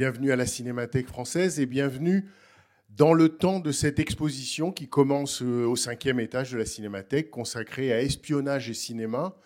Bienvenue à la Cinémathèque française et bienvenue dans le temps de cette exposition qui commence euh, au cinquième étage de la Cinémathèque, consacrée à espionnage et cinéma.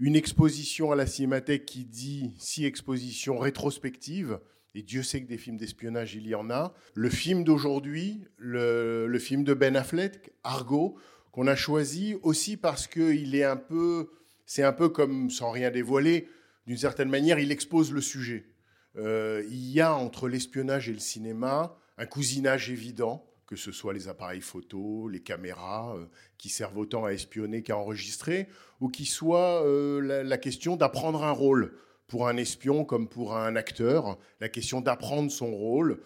Une exposition à la Cinémathèque qui dit si exposition rétrospective, et Dieu sait que des films d'espionnage, il y en a. Le film d'aujourd'hui, le, le film de Ben Affleck, Argo, qu'on a choisi aussi parce qu'il est un peu, c'est un peu comme, sans rien dévoiler, d'une certaine manière, il expose le sujet. Euh, il y a entre l'espionnage et le cinéma un cousinage évident, que ce soit les appareils photo, les caméras, euh, qui servent autant à espionner qu'à enregistrer, ou qui soit euh, la, la question d'apprendre un rôle pour un espion comme pour un acteur, la question d'apprendre son rôle.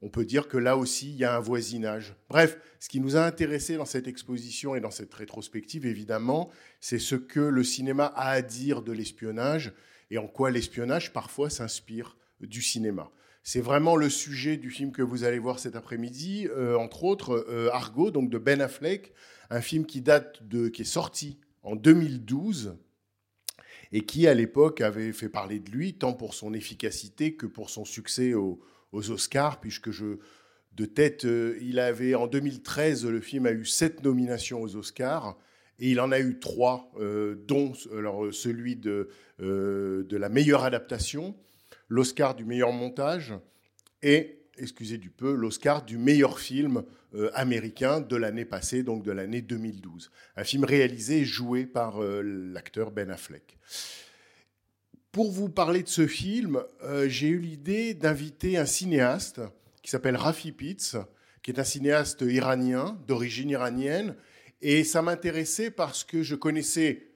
On peut dire que là aussi, il y a un voisinage. Bref, ce qui nous a intéressé dans cette exposition et dans cette rétrospective, évidemment, c'est ce que le cinéma a à dire de l'espionnage et en quoi l'espionnage parfois s'inspire du cinéma. C'est vraiment le sujet du film que vous allez voir cet après-midi, euh, entre autres euh, Argo, donc de Ben Affleck, un film qui date de, qui est sorti en 2012 et qui à l'époque avait fait parler de lui tant pour son efficacité que pour son succès aux, Oscars, puisque je de tête, euh, il avait en 2013 le film a eu sept nominations aux Oscars. Et il en a eu trois, dont alors, celui de, de la meilleure adaptation, l'Oscar du meilleur montage et, excusez du peu, l'Oscar du meilleur film euh, américain de l'année passée, donc de l'année 2012. Un film réalisé et joué par euh, l'acteur Ben Affleck. Pour vous parler de ce film, euh, j'ai eu l'idée d'inviter un cinéaste qui s'appelle Rafi Pitts, qui est un cinéaste iranien, d'origine iranienne. Et ça m'intéressait parce que je connaissais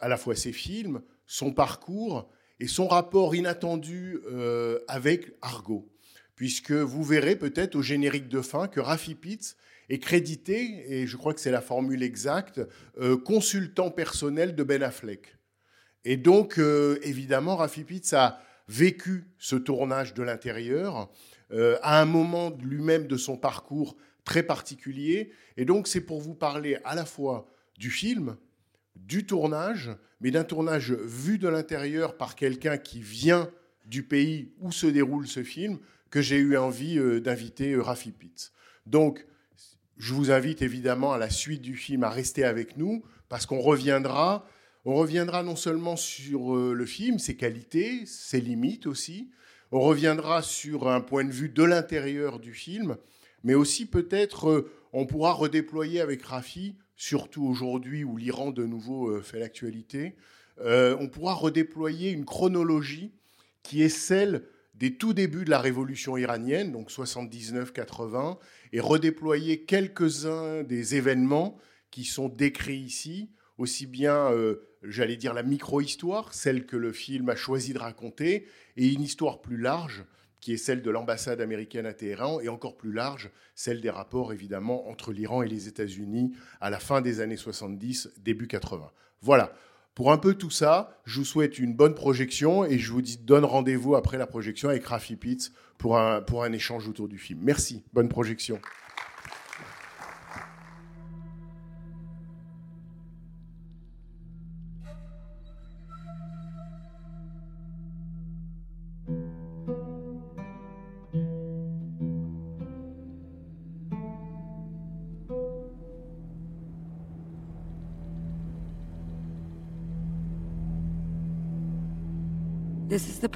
à la fois ses films, son parcours et son rapport inattendu euh, avec Argo. Puisque vous verrez peut-être au générique de fin que Rafi Pitts est crédité, et je crois que c'est la formule exacte, euh, consultant personnel de Ben Affleck. Et donc, euh, évidemment, Rafi Pitts a vécu ce tournage de l'intérieur à un moment lui-même de son parcours très particulier. Et donc, c'est pour vous parler à la fois du film, du tournage, mais d'un tournage vu de l'intérieur par quelqu'un qui vient du pays où se déroule ce film, que j'ai eu envie euh, d'inviter euh, Rafi Pitts. Donc, je vous invite évidemment à la suite du film à rester avec nous, parce qu'on reviendra, on reviendra non seulement sur euh, le film, ses qualités, ses limites aussi, on reviendra sur un point de vue de l'intérieur du film, mais aussi peut-être on pourra redéployer avec Rafi, surtout aujourd'hui où l'Iran de nouveau euh, fait l'actualité, euh, on pourra redéployer une chronologie qui est celle des tout débuts de la révolution iranienne, donc 79-80, et redéployer quelques-uns des événements qui sont décrits ici, aussi bien, euh, j'allais dire, la micro-histoire, celle que le film a choisi de raconter, et une histoire plus large, qui est celle de l'ambassade américaine à Téhéran, et encore plus large, celle des rapports, évidemment, entre l'Iran et les États-Unis à la fin des années 70, début 80. Voilà. Pour un peu tout ça, je vous souhaite une bonne projection et je vous dis, donne rendez-vous après la projection avec Rafi Pitts pour un, pour un échange autour du film. Merci. Bonne projection.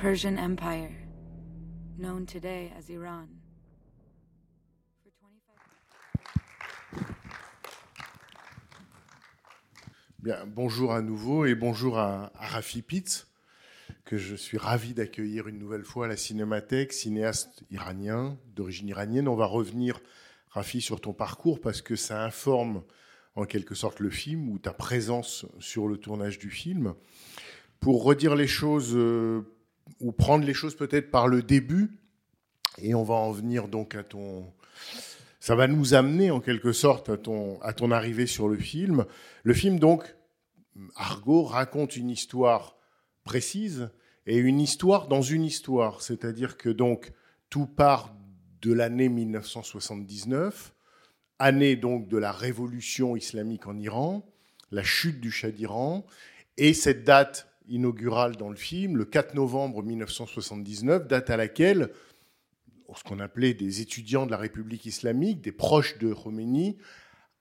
Persian Empire, known today as Iran. For 25 Bien, bonjour à nouveau et bonjour à, à Rafi Pitz, que je suis ravi d'accueillir une nouvelle fois à la Cinémathèque, cinéaste iranien, d'origine iranienne. On va revenir, Rafi, sur ton parcours parce que ça informe en quelque sorte le film ou ta présence sur le tournage du film. Pour redire les choses euh, ou prendre les choses peut-être par le début, et on va en venir donc à ton, ça va nous amener en quelque sorte à ton, à ton arrivée sur le film. Le film, donc, Argo raconte une histoire précise et une histoire dans une histoire. C'est-à-dire que donc tout part de l'année 1979, année donc de la révolution islamique en Iran, la chute du Shah d'Iran, et cette date inaugurale dans le film, le 4 novembre 1979, date à laquelle ce qu'on appelait des étudiants de la République islamique, des proches de Khomeini,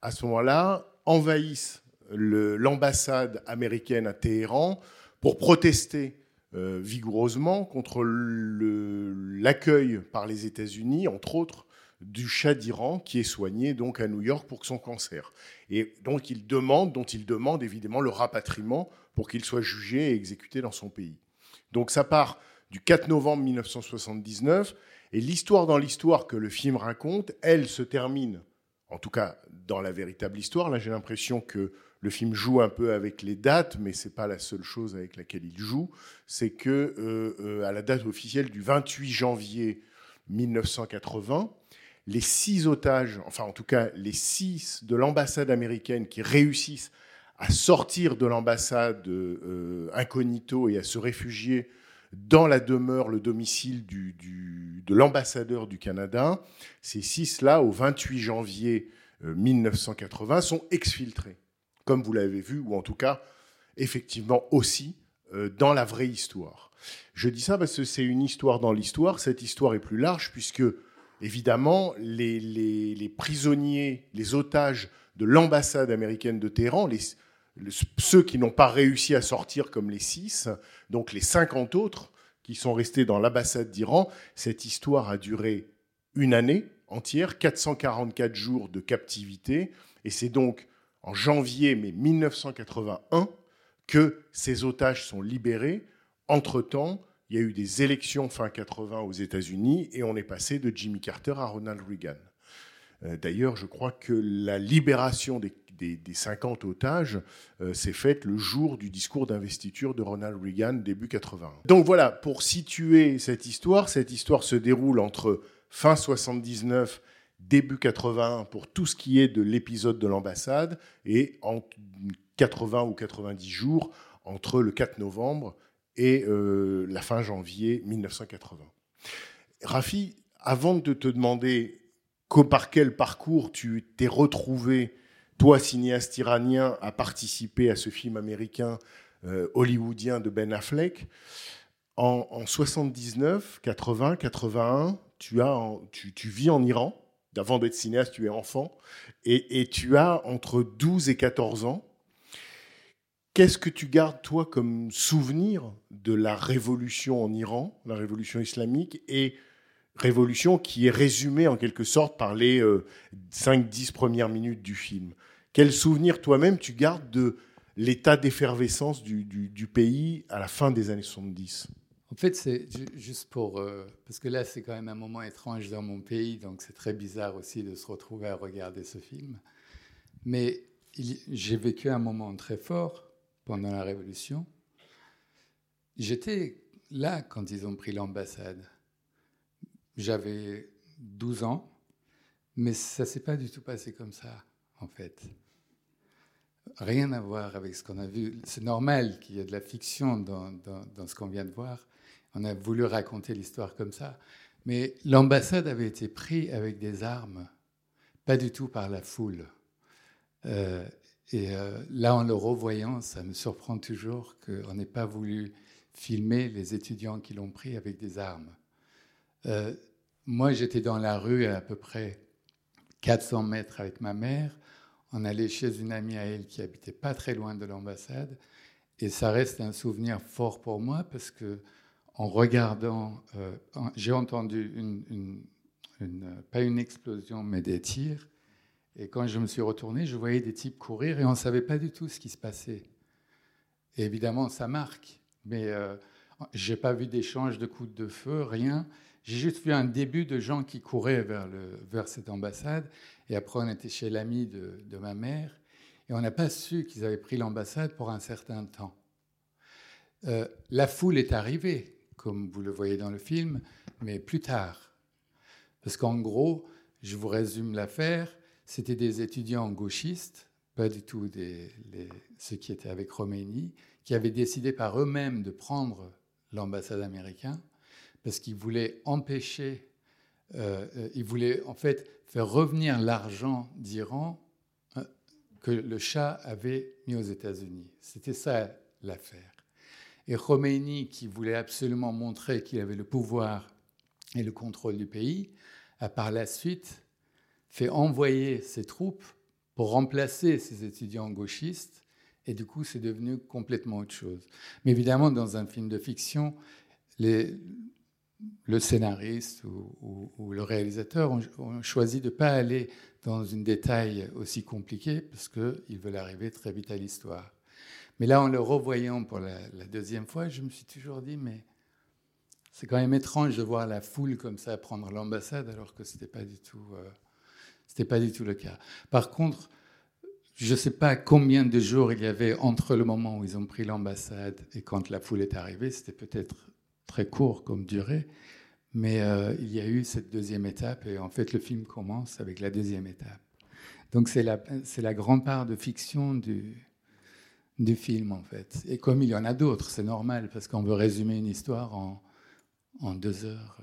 à ce moment-là, envahissent l'ambassade américaine à Téhéran pour protester euh, vigoureusement contre l'accueil par les États-Unis, entre autres, du Shah d'Iran, qui est soigné donc à New York pour son cancer. Et donc il demande, dont il demande évidemment le rapatriement pour qu'il soit jugé et exécuté dans son pays. Donc ça part du 4 novembre 1979 et l'histoire dans l'histoire que le film raconte, elle se termine, en tout cas dans la véritable histoire. Là, j'ai l'impression que le film joue un peu avec les dates, mais c'est pas la seule chose avec laquelle il joue. C'est que euh, euh, à la date officielle du 28 janvier 1980, les six otages, enfin en tout cas les six de l'ambassade américaine qui réussissent à sortir de l'ambassade euh, incognito et à se réfugier dans la demeure, le domicile du, de l'ambassadeur du Canada, ces six-là, au 28 janvier euh, 1980, sont exfiltrés, comme vous l'avez vu, ou en tout cas, effectivement aussi, euh, dans la vraie histoire. Je dis ça parce que c'est une histoire dans l'histoire. Cette histoire est plus large, puisque, évidemment, les, les- prisonniers, les otages de l'ambassade américaine de Téhéran, les, le- ceux qui n'ont pas réussi à sortir comme les six, donc les 50 autres qui sont restés dans l'ambassade d'Iran, cette histoire a duré une année entière, 444 jours de captivité, et c'est donc en janvier mais 1981 que ces otages sont libérés. Entre-temps, il y a eu des élections fin 80 aux États-Unis et on est passé de Jimmy Carter à Ronald Reagan. Euh, D'ailleurs, je crois que la libération des, des- des 50 otages euh, s'est faite le jour du discours d'investiture de Ronald Reagan, début 81. Donc voilà, pour situer cette histoire, cette histoire se déroule entre fin 79, début 81 pour tout ce qui est de l'épisode de l'ambassade et en 80 ou 90 jours entre le 4 novembre et euh, la fin janvier 1980. Rafi, avant de te demander par quel parcours tu t'es retrouvé, toi, cinéaste iranien, à participer à ce film américain euh, hollywoodien de Ben Affleck, en, en 79, 80, 81, tu, as tu, vis en Iran. Avant d'être cinéaste, tu es enfant. Et, et tu as entre 12 et 14 ans. Qu'est-ce que tu gardes, toi, comme souvenir de la révolution en Iran, la révolution islamique, et révolution qui est résumée en quelque sorte par les 5-10 premières minutes du film? Quel souvenir, toi-même, tu gardes de l'état d'effervescence du, pays à la fin des années 70 En fait, c'est ju- juste pour... euh, parce que là, c'est quand même un moment étrange dans mon pays, donc c'est très bizarre aussi de se retrouver à regarder ce film. Mais j'ai vécu un moment très fort pendant la Révolution. J'étais là quand ils ont pris l'ambassade. J'avais 12 ans, mais ça s'est pas du tout passé comme ça, en fait. Rien à voir avec ce qu'on a vu. C'est normal qu'il y ait de la fiction dans, dans- ce qu'on vient de voir. On a voulu raconter l'histoire comme ça. Mais l'ambassade avait été prise avec des armes, pas du tout par la foule. Euh, Et euh, là, en le revoyant, ça me surprend toujours qu'on n'ait pas voulu filmer les étudiants qui l'ont pris avec des armes. Euh, moi, j'étais dans la rue à, à peu près 400 mètres avec ma mère. On allait chez une amie à elle qui habitait pas très loin de l'ambassade. Et ça reste un souvenir fort pour moi parce que en regardant, euh, j'ai entendu pas une explosion, mais des tirs. Et quand je me suis retourné, je voyais des types courir et on ne savait pas du tout ce qui se passait. Et évidemment, ça marque. Mais euh, je n'ai pas vu d'échange de coups de feu, rien. J'ai juste vu un début de gens qui couraient vers, le, vers cette ambassade. Et après, on était chez l'ami de, ma mère. Et on n'a pas su qu'ils avaient pris l'ambassade pour un certain temps. Euh, la foule est arrivée, comme vous le voyez dans le film, mais plus tard. Parce qu'en gros, je vous résume l'affaire, c'était des étudiants gauchistes, pas du tout ceux qui étaient avec Khomeini, qui avaient décidé par eux-mêmes de prendre l'ambassade américaine parce qu'ils voulaient empêcher, euh, ils voulaient en fait faire revenir l'argent d'Iran euh, que le Shah avait mis aux États-Unis. C'était ça l'affaire. Et Khomeini, qui voulait absolument montrer qu'il avait le pouvoir et le contrôle du pays, a par la suite fait envoyer ses troupes pour remplacer ces étudiants gauchistes, et du coup, c'est devenu complètement autre chose. Mais évidemment, dans un film de fiction, les, le scénariste ou, le réalisateur ont, choisi de ne pas aller dans un détail aussi compliqué parce qu'ils veulent arriver très vite à l'histoire. Mais là, en le revoyant pour la, deuxième fois, je me suis toujours dit, mais c'est quand même étrange de voir la foule comme ça prendre l'ambassade alors que ce n'était pas, du tout, euh, pas du tout le cas. Par contre, je ne sais pas combien de jours il y avait entre le moment où ils ont pris l'ambassade et quand la foule est arrivée. C'était peut-être très court comme durée, mais euh, il y a eu cette deuxième étape et en fait le film commence avec la deuxième étape. Donc c'est la, la grande part de fiction du, du film en fait. Et comme il y en a d'autres, c'est normal parce qu'on veut résumer une histoire en, en deux heures.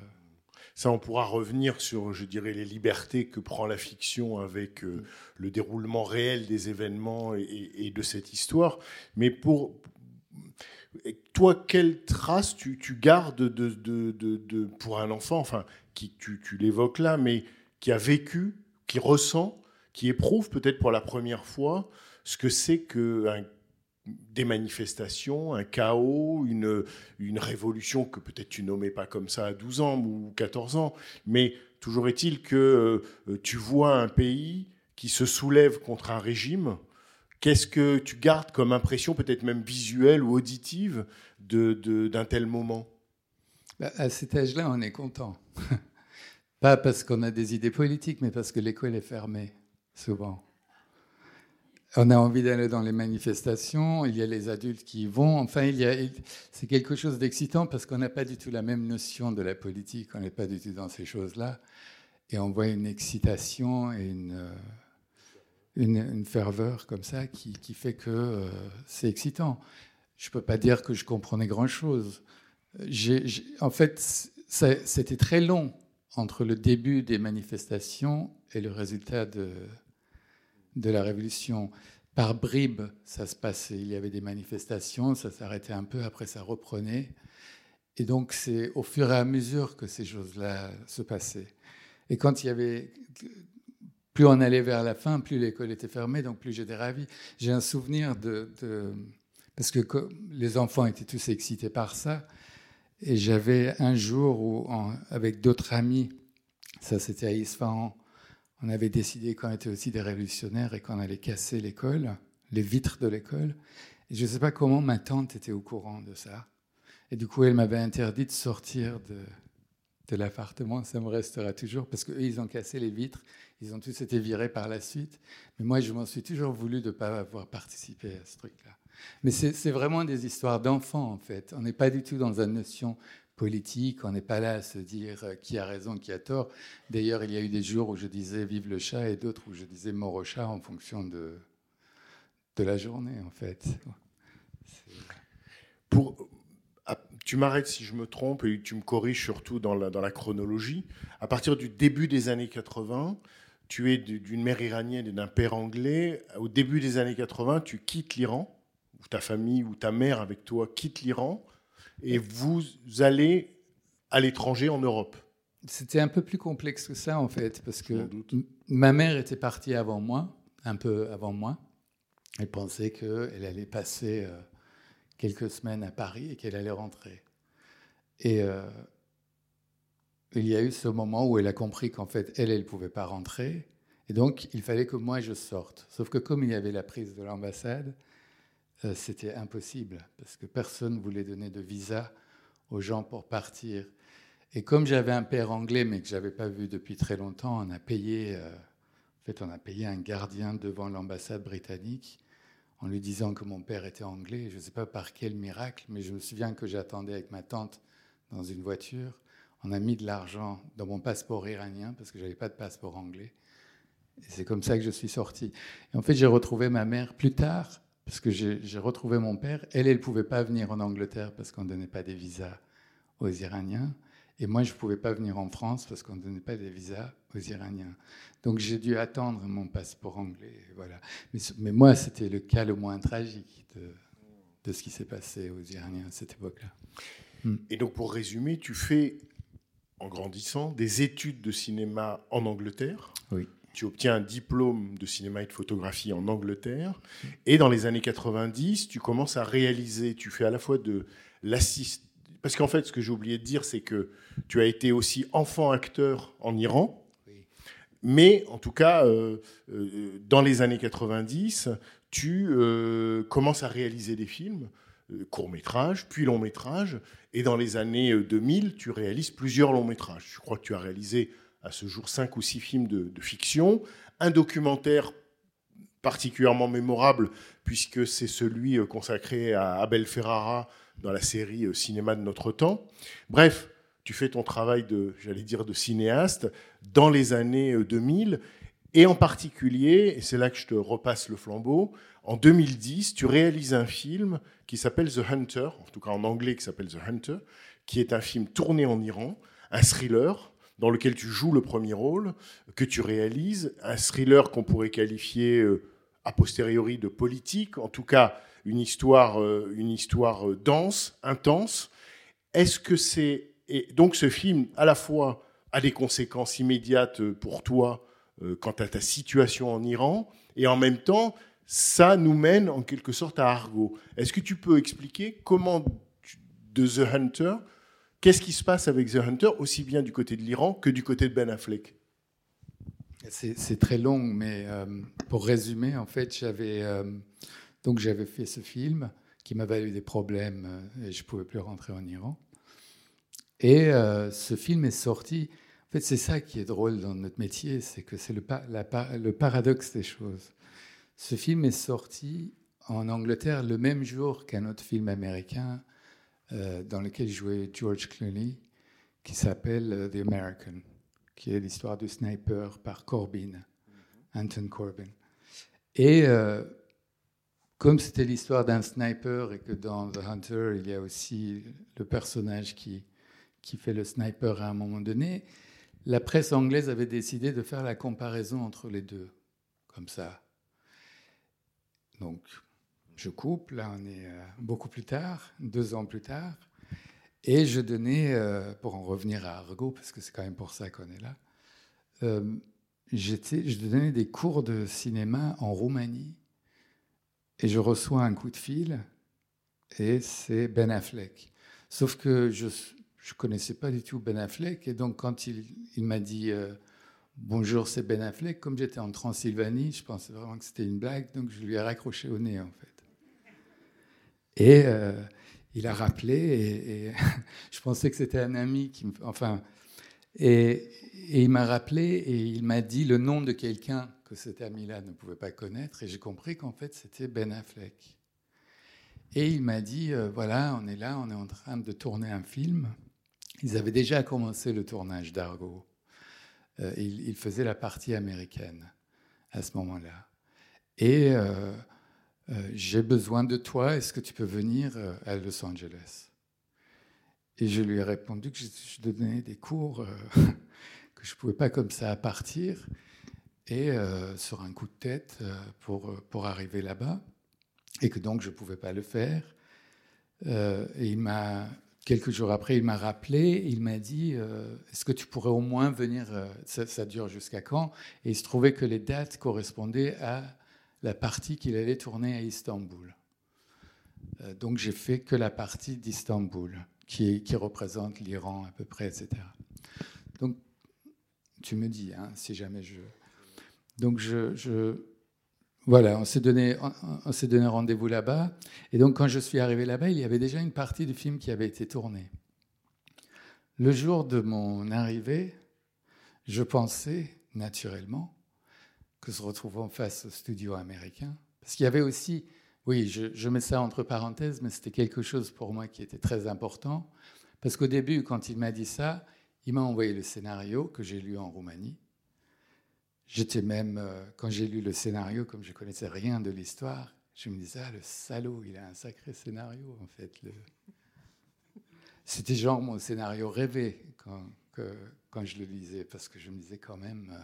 Ça, on pourra revenir sur, je dirais, les libertés que prend la fiction avec euh, le déroulement réel des événements et, et, de cette histoire. Mais pour toi, quelle trace tu, gardes de, pour un enfant, enfin, qui tu, tu l'évoques là, mais qui a vécu, qui ressent, qui éprouve peut-être pour la première fois ce que c'est qu'un des manifestations, un chaos, une, une révolution que peut-être tu nommais pas comme ça à 12 ans ou 14 ans, mais toujours est-il que euh, tu vois un pays qui se soulève contre un régime. Qu'est-ce que tu gardes comme impression, peut-être même visuelle ou auditive, de, de, d'un tel moment? Bah, À cet âge-là, on est content. pas parce qu'on a des idées politiques, mais parce que l'école est fermée, souvent. On a envie d'aller dans les manifestations, il y a les adultes qui y vont. Enfin, il y a, c'est quelque chose d'excitant parce qu'on n'a pas du tout la même notion de la politique, on n'est pas du tout dans ces choses-là. Et on voit une excitation et une, une, ferveur comme ça qui, qui fait que euh, c'est excitant. Je ne peux pas dire que je comprenais grand-chose. En fait, c'était très long entre le début des manifestations et le résultat de, de la Révolution. Par bribes, ça se passait. Il y avait des manifestations, ça s'arrêtait un peu, après ça reprenait. Et donc, c'est au fur et à mesure que ces choses-là se passaient. Et quand il y avait. Plus on allait vers la fin, plus l'école était fermée, donc plus j'étais ravi. J'ai un souvenir de. Parce que les enfants étaient tous excités par ça. Et j'avais un jour où, avec d'autres amis, ça c'était à Isfahan, on avait décidé qu'on était aussi des révolutionnaires et qu'on allait casser l'école, les vitres de l'école. Et je ne sais pas comment ma tante était au courant de ça. Et du coup, elle m'avait interdit de sortir de, l'appartement. Ça me restera toujours parce qu'eux, ils ont cassé les vitres. Ils ont tous été virés par la suite. Mais moi, je m'en suis toujours voulu de ne pas avoir participé à ce truc-là. Mais c'est vraiment des histoires d'enfants, en fait. On n'est pas du tout dans une notion politique, on n'est pas là à se dire qui a raison, qui a tort. D'ailleurs, il y a eu des jours où je disais vive le chat et d'autres où je disais mort au chat en fonction de, de la journée, en fait. Pour, tu m'arrêtes si je me trompe et tu me corriges surtout dans la, dans la chronologie. À partir du début des années 80, tu es d'une mère iranienne et d'un père anglais. Au début des années 80, tu quittes l'Iran, ou ta famille ou ta mère avec toi quitte l'Iran, et vous allez à l'étranger en Europe. C'était un peu plus complexe que ça, en fait, parce que ma mère était partie avant moi, un peu avant moi. Elle pensait qu'elle allait passer euh, quelques semaines à Paris et qu'elle allait rentrer. Et euh, il y a eu ce moment où elle a compris qu'en fait, elle, elle ne pouvait pas rentrer. Et donc, il fallait que moi, je sorte. Sauf que comme il y avait la prise de l'ambassade, euh, c'était impossible, parce que personne ne voulait donner de visa aux gens pour partir. Et comme j'avais un père anglais, mais que je n'avais pas vu depuis très longtemps, on a payé, euh, en fait, on a payé un gardien devant l'ambassade britannique en lui disant que mon père était anglais. Je ne sais pas par quel miracle, mais je me souviens que j'attendais avec ma tante dans une voiture. On a mis de l'argent dans mon passeport iranien parce que je n'avais pas de passeport anglais. Et c'est comme ça que je suis sorti. En fait, j'ai retrouvé ma mère plus tard parce que j'ai retrouvé mon père. Elle, elle ne pouvait pas venir en Angleterre parce qu'on ne donnait pas des visas aux Iraniens. Et moi, je ne pouvais pas venir en France parce qu'on ne donnait pas des visas aux Iraniens. Donc j'ai dû attendre mon passeport anglais. Voilà. Mais, moi, c'était le cas le moins tragique de, de ce qui s'est passé aux Iraniens à cette époque-là. Hmm. Et donc, pour résumer, tu fais, en grandissant, des études de cinéma en Angleterre. Oui. Tu obtiens un diplôme de cinéma et de photographie en Angleterre. Et dans les années 90, tu commences à réaliser, tu fais à la fois de l'assist parce qu'en fait, ce que j'ai oublié de dire, c'est que tu as été aussi enfant acteur en Iran. Mais en tout cas, euh, euh, dans les années 90, tu euh, commences à réaliser des films, courts métrages, puis longs métrages. Et dans les années 2000, tu réalises plusieurs longs métrages. Je crois que tu as réalisé à ce jour cinq ou six films de, fiction, un documentaire particulièrement mémorable, puisque c'est celui consacré à Abel Ferrara dans la série Cinéma de notre temps. Bref, tu fais ton travail de, j'allais dire, de cinéaste dans les années 2000, euh, et en particulier, et c'est là que je te repasse le flambeau, en 2010, tu réalises un film qui s'appelle The Hunter, en tout cas en anglais qui s'appelle The Hunter, qui est un film tourné en Iran, un thriller dans lequel tu joues le premier rôle, que tu réalises, un thriller qu'on pourrait qualifier euh, a posteriori de politique, en tout cas une histoire, euh, une histoire dense, intense. Est-ce que c'est et donc ce film à la fois a des conséquences immédiates pour toi euh, quant à ta situation en Iran et en même temps ça nous mène en quelque sorte à Argo. Est-ce que tu peux expliquer comment de The Hunter, qu'est-ce qui se passe avec The Hunter aussi bien du côté de l'Iran que du côté de Ben Affleck? C'est très long, mais pour résumer, en fait, j'avais fait ce film qui m'a valu des problèmes euh, et je ne pouvais plus rentrer en Iran. Et euh, ce film est sorti. En fait, c'est ça qui est drôle dans notre métier, c'est que c'est le, le, paradoxe des choses. Ce film est sorti en Angleterre le même jour qu'un autre film américain euh, dans lequel jouait George Clooney, qui s'appelle The American, qui est l'histoire du sniper par Corbin, Anton Corbin. Et comme c'était l'histoire d'un sniper et que dans The Hunter, il y a aussi le personnage qui, qui fait le sniper à un moment donné, la presse anglaise avait décidé de faire la comparaison entre les deux, comme ça. Donc, je coupe, là on est euh, beaucoup plus tard, deux ans plus tard, et je donnais, euh, pour en revenir à Argo, parce que c'est quand même pour ça qu'on est là, euh, je donnais des cours de cinéma en Roumanie et je reçois un coup de fil et c'est Ben Affleck. Sauf que je ne connaissais pas du tout Ben Affleck et donc quand il, il m'a dit euh, bonjour c'est Ben Affleck, comme j'étais en Transylvanie, je pensais vraiment que c'était une blague, donc je lui ai raccroché au nez en fait. Et euh, il a rappelé et, je pensais que c'était un ami qui enfin et, et il m'a rappelé et il m'a dit le nom de quelqu'un que cet ami-là ne pouvait pas connaître, et j'ai compris qu'en fait c'était Ben Affleck. Et il m'a dit, euh, voilà, on est là, on est en train de tourner un film. Ils avaient déjà commencé le tournage d'Argo. Euh, ils, faisaient la partie américaine à ce moment-là. Et euh, j'ai besoin de toi, est-ce que tu peux venir à Los Angeles? Et je lui ai répondu que je, donnais des cours, que je ne pouvais pas comme ça partir. et euh, sur un coup de tête euh, pour, pour arriver là-bas, et que donc je ne pouvais pas le faire. Euh, et il m'a, quelques jours après, il m'a rappelé, il m'a dit euh, Est-ce que tu pourrais au moins venir euh, ça, dure jusqu'à quand? Et il se trouvait que les dates correspondaient à la partie qu'il allait tourner à Istanbul. Euh, donc j'ai fait que la partie d'Istanbul, qui, représente l'Iran à peu près, etc. Donc tu me dis, hein, si jamais je. Donc je voilà, on s'est donné, on, donné rendez-vous là-bas. Et donc, quand je suis arrivé là-bas, il y avait déjà une partie du film qui avait été tournée. Le jour de mon arrivée, je pensais naturellement que se retrouvant face au studio américain, parce qu'il y avait aussi, oui, je mets ça entre parenthèses, mais c'était quelque chose pour moi qui était très important, parce qu'au début, quand il m'a dit ça, il m'a envoyé le scénario que j'ai lu en Roumanie. J'étais même, euh, quand j'ai lu le scénario, comme je connaissais rien de l'histoire, je me disais, ah, le salaud, il a un sacré scénario, en fait. Le... C'était genre mon scénario rêvé quand, que, quand je le lisais, parce que je me disais quand même. euh,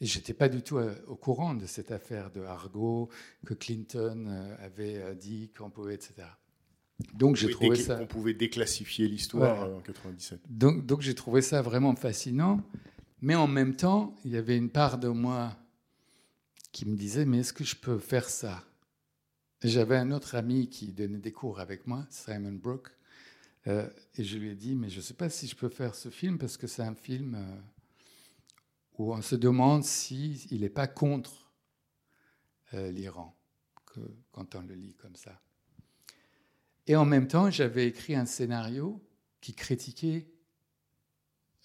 et je n'étais pas du tout euh, au courant de cette affaire de Argo, que Clinton euh, avait dit qu'on pouvait, etc. Donc j'ai trouvé ça. On pouvait déclassifier l'histoire en 97. Donc, donc j'ai trouvé ça vraiment fascinant. Mais en même temps, il y avait une part de moi qui me disait, mais est-ce que je peux faire ça? J'avais un autre ami qui donnait des cours avec moi, Simon Brooke, euh, et je lui ai dit, mais je ne sais pas si je peux faire ce film parce que c'est un film euh, où on se demande s'il n'est pas contre euh, l'Iran, quand on le lit comme ça. Et en même temps, j'avais écrit un scénario qui critiquait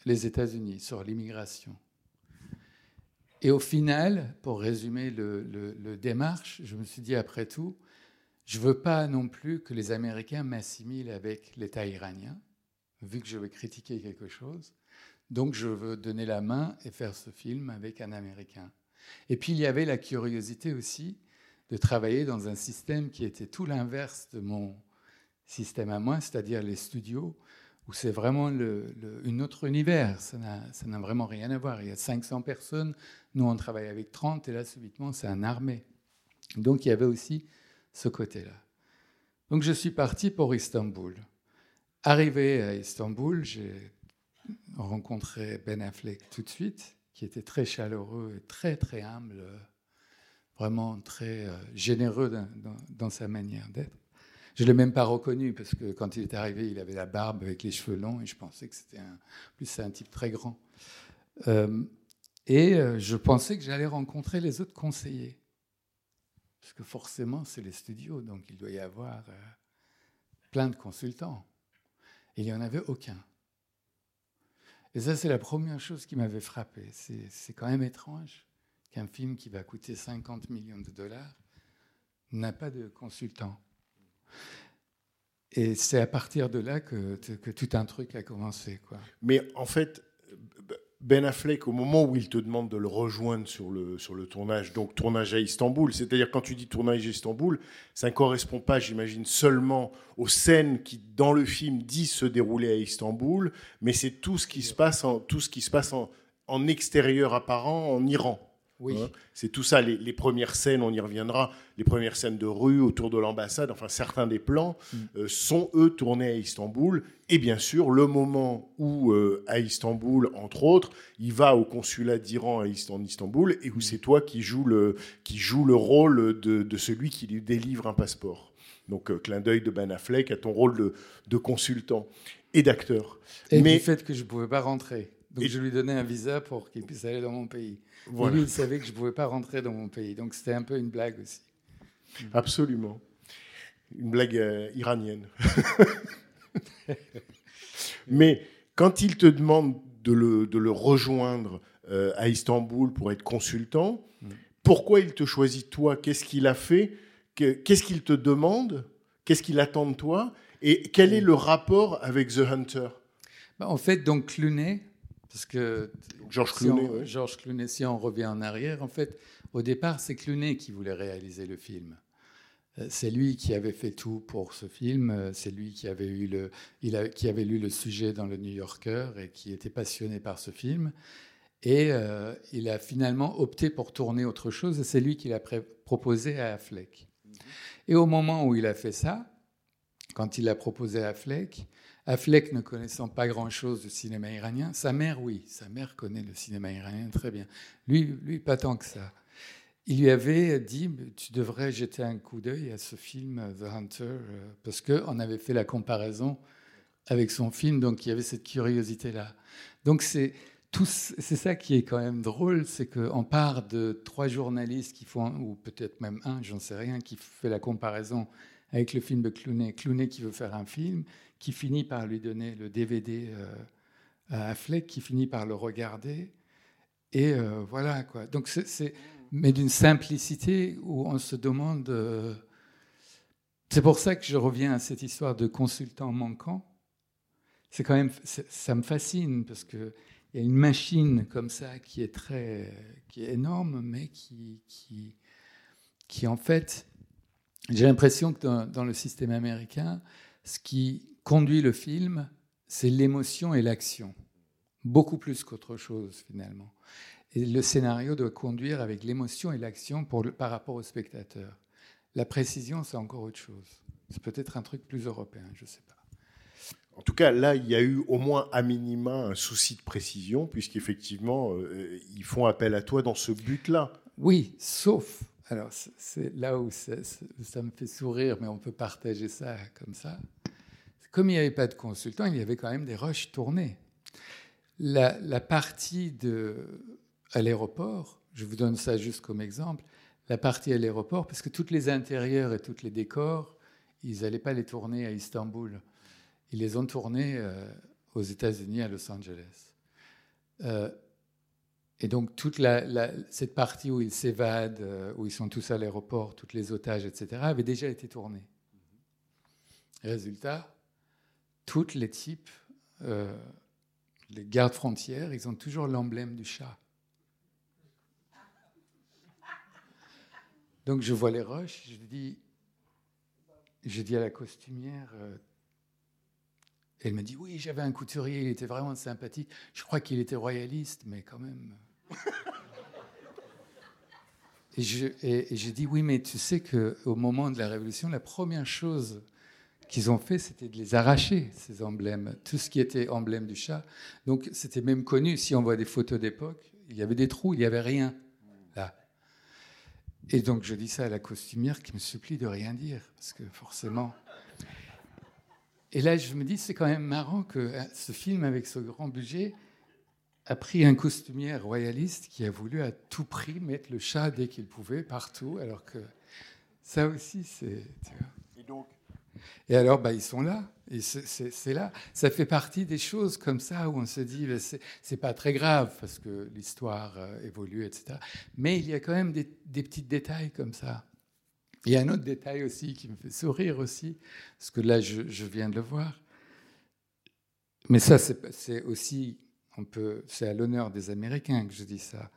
les États-Unis sur l'immigration. Et au final, pour résumer le, démarche, je me suis dit, après tout, je ne veux pas non plus que les Américains m'assimilent avec l'État iranien, vu que je vais critiquer quelque chose. Donc je veux donner la main et faire ce film avec un Américain. Et puis il y avait la curiosité aussi de travailler dans un système qui était tout l'inverse de mon système à moi, c'est-à-dire les studios, où c'est vraiment un autre univers. Ça n'a vraiment rien à voir. Il y a 500 personnes, nous on travaille avec 30, et là subitement c'est un armée. Donc il y avait aussi ce côté-là. Donc je suis parti pour Istanbul. Arrivé à Istanbul, j'ai rencontré Ben Affleck tout de suite, qui était très chaleureux et très très humble, vraiment très euh, généreux dans sa manière d'être. Je ne l'ai même pas reconnu parce que quand il est arrivé, il avait la barbe avec les cheveux longs et je pensais que c'était un. Plus, un type très grand. Euh, et euh, je pensais que j'allais rencontrer les autres conseillers. Parce que forcément, c'est les studios, donc il doit y avoir euh, plein de consultants. Il n'y en avait aucun. Et ça, c'est la première chose qui m'avait frappé. C'est quand même étrange qu'un film qui va coûter 50 millions de dollars n'a pas de consultant. Et c'est à partir de là que, tout un truc a commencé. Quoi. Mais en fait, Ben Affleck, au moment où il te demande de le rejoindre sur le, sur le tournage, donc tournage à Istanbul, c'est-à-dire quand tu dis tournage à Istanbul, ça ne correspond pas, j'imagine, seulement aux scènes qui, dans le film, disent se dérouler à Istanbul, mais c'est tout ce qui se passe en, tout ce qui se passe en extérieur apparent en Iran. Oui. Hein, c'est tout ça, les, les premières scènes, on y reviendra, les premières scènes de rue autour de l'ambassade, enfin certains des plans Mm. euh, sont eux tournés à Istanbul. Et bien sûr, le moment où euh, à Istanbul, entre autres, il va au consulat d'Iran à Ist- en Istanbul et où c'est toi qui joues le, qui joue le rôle de, de celui qui lui délivre un passeport. Donc euh, clin d'œil de Ben Affleck à ton rôle de, de consultant et d'acteur. Et Mais- du fait que je ne pouvais pas rentrer. Donc Et- je lui donnais un visa pour qu'il puisse aller dans mon pays. Voilà. Et lui, il savait que je ne pouvais pas rentrer dans mon pays. Donc c'était un peu une blague aussi. Absolument. Une blague euh, iranienne. Mais quand il te demande de le, de le rejoindre euh, à Istanbul pour être consultant, pourquoi il te choisit toi? Qu'est-ce qu'il a fait? Que- Qu'est-ce qu'il te demande? Qu'est-ce qu'il attend de toi? Et quel est le rapport avec The Hunter? Bah, en fait, donc Clooney, parce que George si Clooney, on, ouais. George Clooney, si on revient en arrière, en fait, au départ, c'est Clooney qui voulait réaliser le film. Euh, C'est lui qui avait fait tout pour ce film. euh, C'est lui qui avait, eu le, il a- qui avait lu le sujet dans le New Yorker et qui était passionné par ce film. Et euh, il a finalement opté pour tourner autre chose, et c'est lui qui l'a proposé à Affleck. Et au moment où il a fait ça, quand il l'a proposé à Affleck, Affleck ne connaissant pas grand-chose du cinéma iranien, sa mère, oui, sa mère connaît le cinéma iranien très bien. Lui, lui pas tant que ça. Il lui avait dit, tu devrais jeter un coup d'œil à ce film The Hunter, euh, parce qu'on avait fait la comparaison avec son film, donc il y avait cette curiosité-là. Donc c'est c'est ça qui est quand même drôle, c'est qu'on part de trois journalistes qui font, ou peut-être même un, j'en sais rien, qui fait la comparaison avec le film de Clooney. Clooney qui veut faire un film, qui finit par lui donner le DVD euh, à Affleck, qui finit par le regarder. Et euh, voilà, quoi. Donc, c'est, mais d'une simplicité où on se demande. euh, c'est pour ça que je reviens à cette histoire de consultant manquant. C'est quand même, ça me fascine parce que il y a une machine comme ça qui est très, qui est énorme, mais qui, qui, qui en fait, j'ai l'impression que dans, dans le système américain, ce qui conduit le film, c'est l'émotion et l'action, beaucoup plus qu'autre chose finalement. Et le scénario doit conduire avec l'émotion et l'action par rapport au spectateur. La précision, c'est encore autre chose. C'est peut-être un truc plus européen, je ne sais pas. En tout cas, là, il y a eu au moins à minima un souci de précision, puisqu'effectivement, euh, ils font appel à toi dans ce but-là. Oui, sauf, alors c'est- là où ça, me fait sourire, mais on peut partager ça comme ça. Comme il n'y avait pas de consultant, il y avait quand même des rushs tournés. La, partie de, à l'aéroport, je vous donne ça juste comme exemple, la partie à l'aéroport, parce que tous les intérieurs et tous les décors, ils n'allaient pas les tourner à Istanbul. Ils les ont tournés euh, aux États-Unis, à Los Angeles. Euh, et donc, toute la, la- cette partie où ils s'évadent, euh, où ils sont tous à l'aéroport, tous les otages, etc., avait déjà été tournée. Résultat, tous les types, euh, les gardes frontières, ils ont toujours l'emblème du chat. Donc, je vois les rushs, je dis, je dis à la costumière, elle me dit oui, j'avais un couturier, il était vraiment sympathique. Je crois qu'il était royaliste, mais quand même. Et je, et, et j'ai dit oui, mais tu sais qu'au moment de la Révolution, la première chose qu'ils ont fait, c'était de les arracher, ces emblèmes, tout ce qui était emblème du chat. Donc c'était même connu, si on voit des photos d'époque, il y avait des trous, il n'y avait rien là. Et donc je dis ça à la costumière qui me supplie de rien dire, parce que forcément. Et là, je me dis, c'est quand même marrant que hein, ce film, avec ce grand budget, a pris un costumière royaliste qui a voulu à tout prix mettre le chat dès qu'il pouvait partout, alors que ça aussi, c'est. Et donc, Et alors, bah, ils sont là. Et c'est- là. Ça fait partie des choses comme ça où on se dit, bah, c'est c'est pas très grave parce que l'histoire euh, évolue, etc. Mais il y a quand même des, des petits détails comme ça. Il y a un autre détail aussi qui me fait sourire aussi, parce que là, je, viens de le voir. Mais ça, c'est c'est aussi, on peut, c'est à l'honneur des Américains que je dis ça.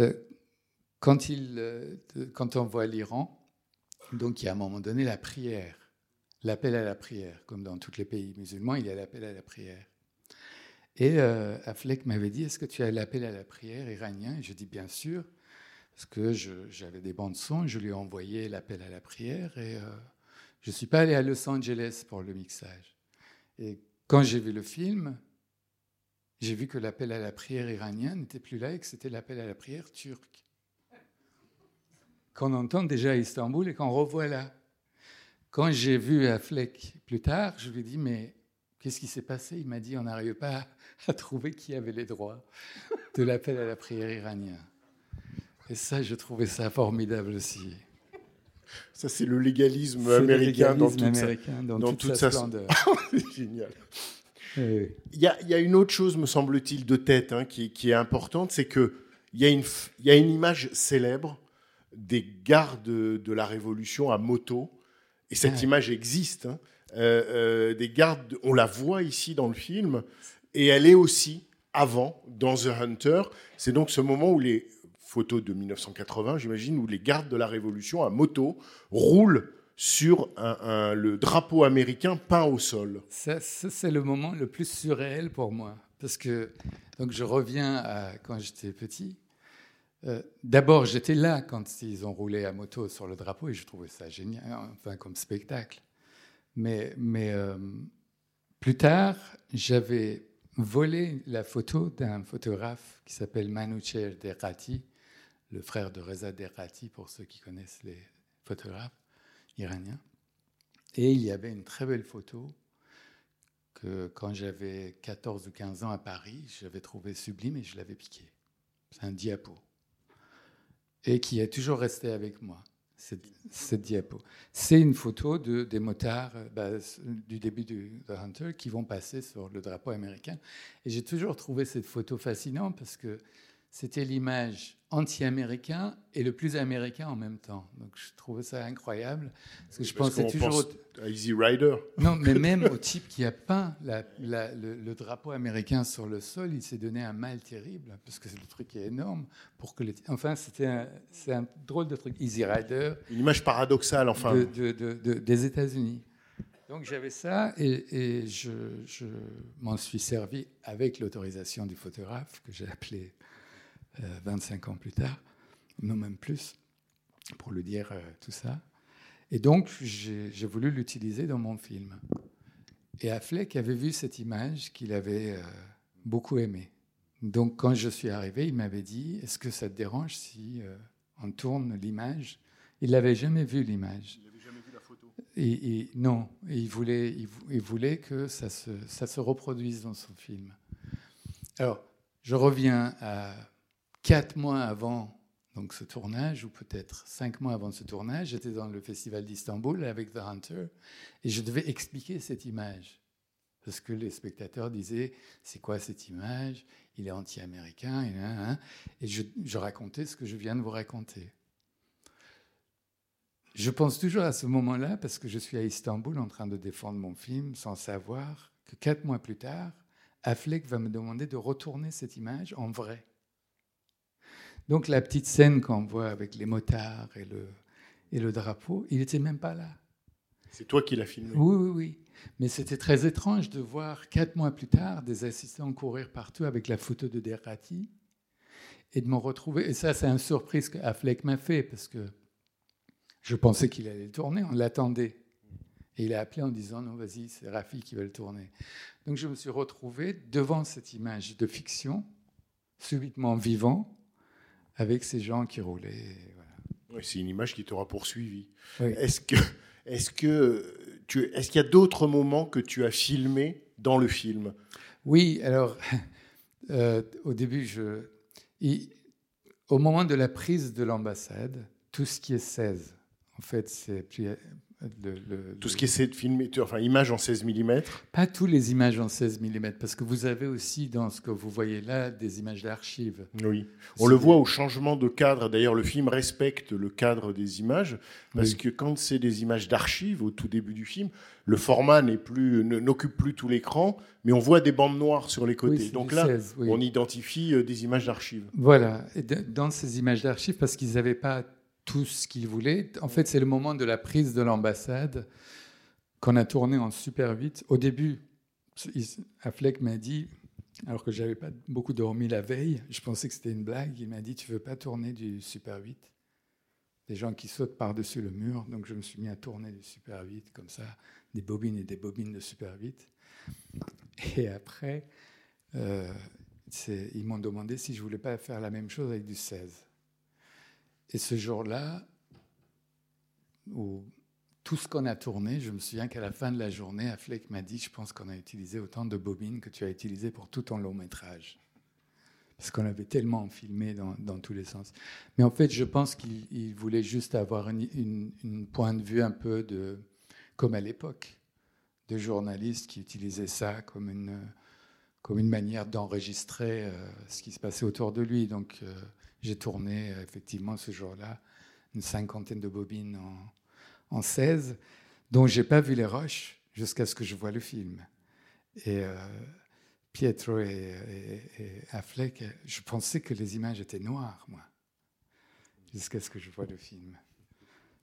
Euh, quand, il, euh, quand on voit l'Iran, donc il y a à un moment donné la prière, l'appel à la prière, comme dans tous les pays musulmans, il y a l'appel à la prière. Et euh, Affleck m'avait dit, est-ce que tu as l'appel à la prière iranien? Et je dis, bien sûr, parce que j'avais des bandes son, je lui ai envoyé l'appel à la prière, et euh, je ne suis pas allé à Los Angeles pour le mixage. Et quand j'ai vu le film, j'ai vu que l'appel à la prière iranien n'était plus là et que c'était l'appel à la prière turque qu'on entend déjà à Istanbul et qu'on revoit là. Quand j'ai vu Affleck plus tard, je lui ai dit, mais qu'est-ce qui s'est passé? Il m'a dit, on n'arrive pas à trouver qui avait les droits de l'appel à la prière iranien. Et ça, je trouvais ça formidable aussi. ça, c'est le légalisme le américain dans toute sa- américain dans dans toute, toute sa sa- splendeur. C'est génial. Oui. Il y, a, il y a une autre chose, me semble-t-il, de tête hein, qui, qui est importante, c'est qu'il y, a une il y a une image célèbre des gardes de la Révolution à moto, et cette Ouais. image existe. hein. Euh, euh, des gardes, on la voit ici dans le film, et elle est aussi avant dans The Hunter. C'est donc ce moment où les photos de 1980, j'imagine, où les gardes de la Révolution à moto roulent sur le drapeau américain peint au sol. Ça, c'est le moment le plus surréel pour moi. Parce que donc je reviens à quand j'étais petit. Euh, D'abord, j'étais là quand ils ont roulé à moto sur le drapeau et je trouvais ça génial, enfin comme spectacle. Mais, mais euh, plus tard, j'avais volé la photo d'un photographe qui s'appelle Manoucher Derrati, le frère de Reza Derrati, pour ceux qui connaissent les photographes iraniens. Et il y avait une très belle photo que quand j'avais 14 ou 15 ans à Paris, j'avais trouvé sublime et je l'avais piqué. C'est un diapo. Et qui est toujours resté avec moi, cette, diapo. C'est une photo de, des motards euh, bah, du début du The Hunter qui vont passer sur le drapeau américain. Et j'ai toujours trouvé cette photo fascinante parce que c'était l'image anti-américain et le plus américain en même temps. Donc je trouvais ça incroyable. Parce que je Parce pensais toujours. pense à Easy Rider. Non, mais même au type qui a peint la- la- le, le drapeau américain sur le sol, il s'est donné un mal terrible, parce que le truc est énorme. Pour que les... Enfin, c'était un, c'est un drôle de truc. Easy Rider Une image paradoxale, enfin. de- de- de- de- des États-Unis. Donc j'avais ça et, et je, je m'en suis servi avec l'autorisation du photographe que j'ai appelé 25 ans plus tard, non même plus, pour lui dire euh, tout ça. Et donc j'ai voulu l'utiliser dans mon film. Et Affleck avait vu cette image qu'il avait euh, beaucoup aimée. Donc quand je suis arrivé, il m'avait dit, est-ce que ça te dérange si euh, on tourne l'image? Il n'avait jamais vu l'image. Et, et non, Et il voulait, il, vou- il voulait que ça se, ça se reproduise dans son film. Alors, je reviens à quatre mois avant donc, ce tournage, ou peut-être cinq mois avant ce tournage. J'étais dans le festival d'Istanbul avec The Hunter, et je devais expliquer cette image. Parce que les spectateurs disaient, c'est quoi cette image? Il est anti-américain, et, je racontais ce que je viens de vous raconter. Je pense toujours à ce moment-là parce que je suis à Istanbul en train de défendre mon film sans savoir que quatre mois plus tard, Affleck va me demander de retourner cette image en vrai. Donc la petite scène qu'on voit avec les motards et le, et le drapeau, il n'était même pas là. C'est toi qui l'as filmé. Oui, oui, oui. Mais c'était très étrange de voir quatre mois plus tard des assistants courir partout avec la photo de Derrati et de me retrouver. Et ça, c'est une surprise que Affleck m'a fait parce que je pensais qu'il allait le tourner, on l'attendait. Et il a appelé en disant non, vas-y, c'est Rafi qui va le tourner. Donc je me suis retrouvé devant cette image de fiction, subitement vivant, avec ces gens qui roulaient. voilà. C'est une image qui t'aura poursuivi. Oui. Est-ce que, est-ce que tu, est-ce qu'il y a d'autres moments que tu as filmés dans le film? Oui, alors, euh, au début, je, il- au moment de la prise de l'ambassade, tout ce qui est 16, en fait, c'est le- le- Tout ce qui est de enfin, image en 16 mm. Pas tous les images en 16 mm, parce que vous avez aussi dans ce que vous voyez là des images d'archives. Oui. On le voit au changement de cadre. D'ailleurs, le film respecte le cadre des images parce Oui. que quand c'est des images d'archives au tout début du film, le format n'est plus, ne- n'occupe plus tout l'écran, mais on voit des bandes noires sur les côtés. Oui, Donc là, 16, oui. on identifie euh, des images d'archives. Voilà, et dans ces images d'archives, parce qu'ils n'avaient pas tout ce qu'ils voulaient, en fait, c'est le moment de la prise de l'ambassade qu'on a tourné en super vite. Au début, Affleck m'a dit, alors que j'avais pas beaucoup dormi la veille, je pensais que c'était une blague, il m'a dit, tu veux pas tourner du super 8 Des gens qui sautent par-dessus le mur, donc je me suis mis à tourner du super 8 comme ça, des bobines et des bobines de super 8. Et après, euh, ils m'ont demandé si je voulais pas faire la même chose avec du 16. Et ce jour-là, où tout ce qu'on a tourné, je me souviens qu'à la fin de la journée, Affleck m'a dit, je pense qu'on a utilisé autant de bobines que tu as utilisé pour tout ton long métrage. Parce qu'on avait tellement filmé dans, tous les sens. Mais en fait, je pense qu'il il voulait juste avoir une point de vue un peu de, comme à l'époque, de journalistes qui utilisaient ça comme une, comme une manière d'enregistrer euh, ce qui se passait autour de lui. Donc, euh, j'ai tourné euh, effectivement ce jour-là une cinquantaine de bobines en, en 16, dont j'ai pas vu les roches jusqu'à ce que je vois le film. Et euh, Pietro et, Affleck, je pensais que les images étaient noires, moi, jusqu'à ce que je vois le film.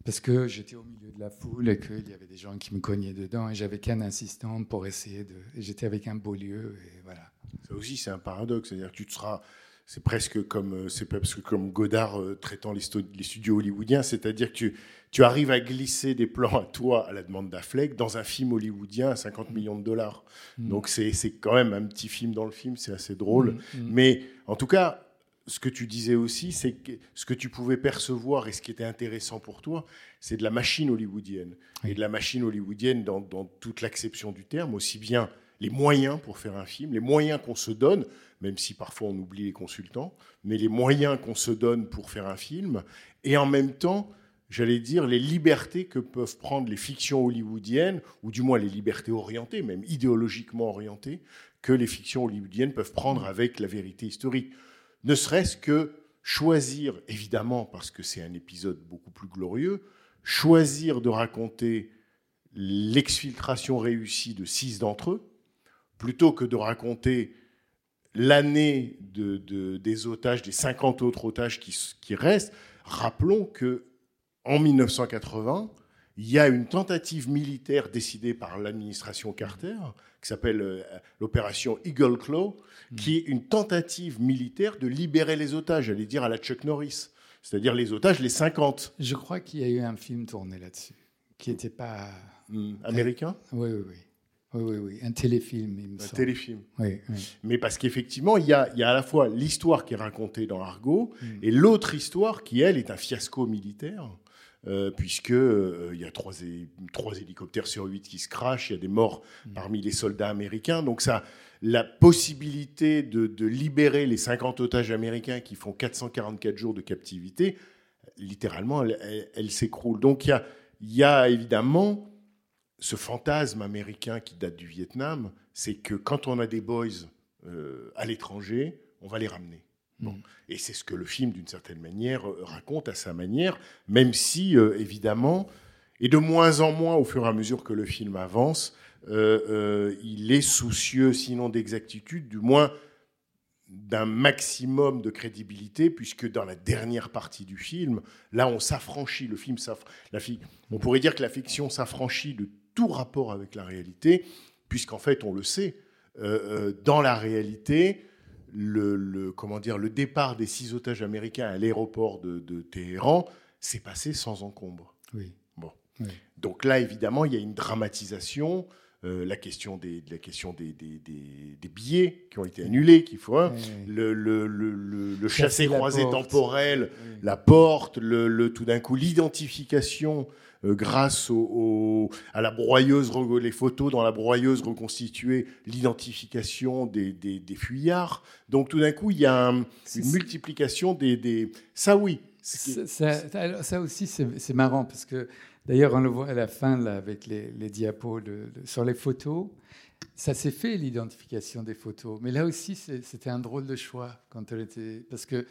Parce que j'étais au milieu de la foule et qu'il y avait des gens qui me cognaient dedans et j'avais qu'un assistant pour essayer de. J'étais avec un beau lieu et voilà. Ça aussi, c'est un paradoxe. C'est-à-dire que tu te seras. C'est presque comme. euh, C'est presque comme Godard euh, traitant les, studios hollywoodiens. C'est-à-dire que tu, tu arrives à glisser des plans à toi, à la demande d'Affleck, dans un film hollywoodien à 50 millions de dollars. Mm. Donc, c'est c'est quand même un petit film dans le film. C'est assez drôle. Mm, mm. Mais en tout cas, ce que tu disais aussi, c'est que ce que tu pouvais percevoir et ce qui était intéressant pour toi, c'est de la machine hollywoodienne. Oui. Et de la machine hollywoodienne dans, dans toute l'acception du terme, aussi bien les moyens pour faire un film, les moyens qu'on se donne, même si parfois on oublie les consultants, mais les moyens qu'on se donne pour faire un film, et en même temps, j'allais dire, les libertés que peuvent prendre les fictions hollywoodiennes, ou du moins les libertés orientées, même idéologiquement orientées, que les fictions hollywoodiennes peuvent prendre avec la vérité historique. Ne serait-ce que choisir, évidemment, parce que c'est un épisode beaucoup plus glorieux, choisir de raconter l'exfiltration réussie de six d'entre eux, plutôt que de raconter l'année de, de- des otages, des 50 autres otages qui, restent. Rappelons que en 1980, il y a une tentative militaire décidée par l'administration Carter, qui s'appelle euh, l'opération Eagle Claw, qui est une tentative militaire de libérer les otages, j'allais dire à la Chuck Norris, c'est-à-dire les otages, les 50 Je crois qu'il y a eu un film tourné là-dessus, qui n'était pas. hum, américains, Oui, oui, oui. Oui, oui, oui. Un téléfilm, il me un semble. téléfilm. Oui, oui. Mais parce qu'effectivement, il y a, il y a à la fois l'histoire qui est racontée dans Argo Mm. et l'autre histoire qui, elle, est un fiasco militaire, euh, puisque euh, il y a trois, hé- trois hélicoptères sur huit qui se crachent, il y a des morts Mm. parmi les soldats américains. Donc ça, la possibilité de, de libérer les 50 otages américains qui font 444 jours de captivité, littéralement, elle, elle- elle s'écroule. Donc il y a, il y a évidemment ce fantasme américain qui date du Vietnam, c'est que quand on a des boys euh, à l'étranger, on va les ramener. Bon. Mm. Et c'est ce que le film, d'une certaine manière, euh, raconte à sa manière, même si, euh, évidemment, et de moins en moins au fur et à mesure que le film avance, euh, il est soucieux, sinon d'exactitude, du moins d'un maximum de crédibilité, puisque dans la dernière partie du film, là, on s'affranchit, le film s'aff- la fi- on pourrait dire que la fiction s'affranchit de tout rapport avec la réalité, puisqu'en fait, on le sait, euh, euh, dans la réalité, le, le- comment dire, le départ des six otages américains à l'aéroport de, de Téhéran s'est passé sans encombre. oui. Donc là, évidemment, il y a une dramatisation. euh, la question des, la question des, des, des- des billets qui ont été annulés, qu'il faut. hein, Oui, le, le, le, le- chassé-croisé porte. temporel, Oui. la porte, le- tout d'un coup l'identification euh, grâce au, au- à la broyeuse, les photos dans la broyeuse reconstituée, l'identification des, des, des fuyards. Donc tout d'un coup, il y a un- une multiplication des, des... Ça oui. Ça, ça- alors, ça aussi, c'est marrant parce que d'ailleurs, on le voit à la fin là, avec les, les diapos de- de- sur les photos. Ça s'est fait l'identification des photos, mais là aussi, c'était un drôle de choix quand elle était parce que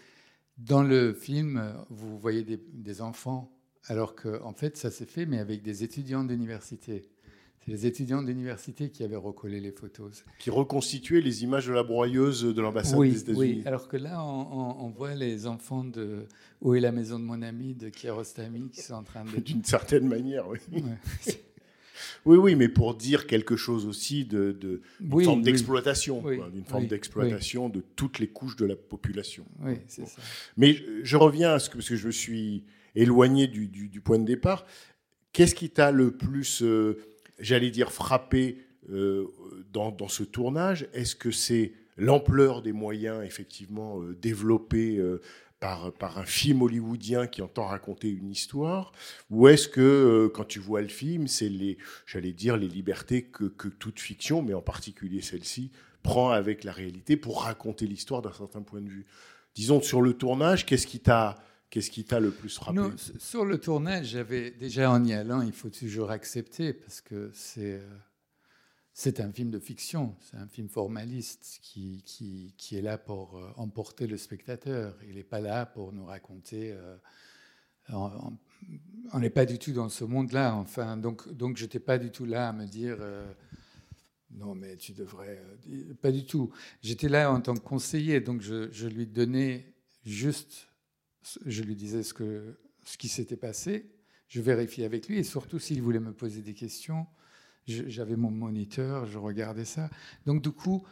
dans le film, vous voyez des, des enfants, alors que en fait, ça s'est fait, mais avec des étudiants d'université. C'est les étudiants d'université qui avaient recollé les photos. qui reconstituait les images de la broyeuse de l'ambassade des Oui, États-Unis. oui. Alors que là, on, on- on voit les enfants de Où est la maison de mon ami de Kiarostami qui sont en train de. D'une certaine manière, oui. Ouais. Oui, oui, mais pour dire quelque chose aussi de, de d'une Oui, forme oui. d'exploitation, d'une forme d'exploitation de toutes les couches de la population. Oui, c'est ça. Mais je, je reviens à ce que, parce que je me suis éloigné du, point de départ. Qu'est-ce qui t'a le plus, euh, j'allais dire, frappé euh, dans, ce tournage? Est-ce que c'est l'ampleur des moyens, effectivement, euh, développés par, un film hollywoodien qui entend raconter une histoire? Ou est-ce que, quand tu vois le film, c'est les, j'allais dire, les libertés que toute fiction, mais en particulier celle-ci, prend avec la réalité pour raconter l'histoire d'un certain point de vue? Disons, sur le tournage, qu'est-ce qui t'a qu'est-ce qui t'a le plus frappé? Sur le tournage, j'avais déjà en y allant, il faut toujours accepter parce que c'est euh, c'est un film de fiction, c'est un film formaliste qui, qui, qui est là pour euh, emporter le spectateur. Il n'est pas là pour nous raconter. euh, on n'est pas du tout dans ce monde-là. Enfin, donc donc j'étais pas du tout là à me dire. non, mais tu devrais. Pas du tout. J'étais là en tant que conseiller, donc je lui donnais juste je lui disais ce, qui s'était passé, je vérifiais avec lui, et surtout s'il voulait me poser des questions, j'avais mon moniteur, je regardais ça. Donc du coup,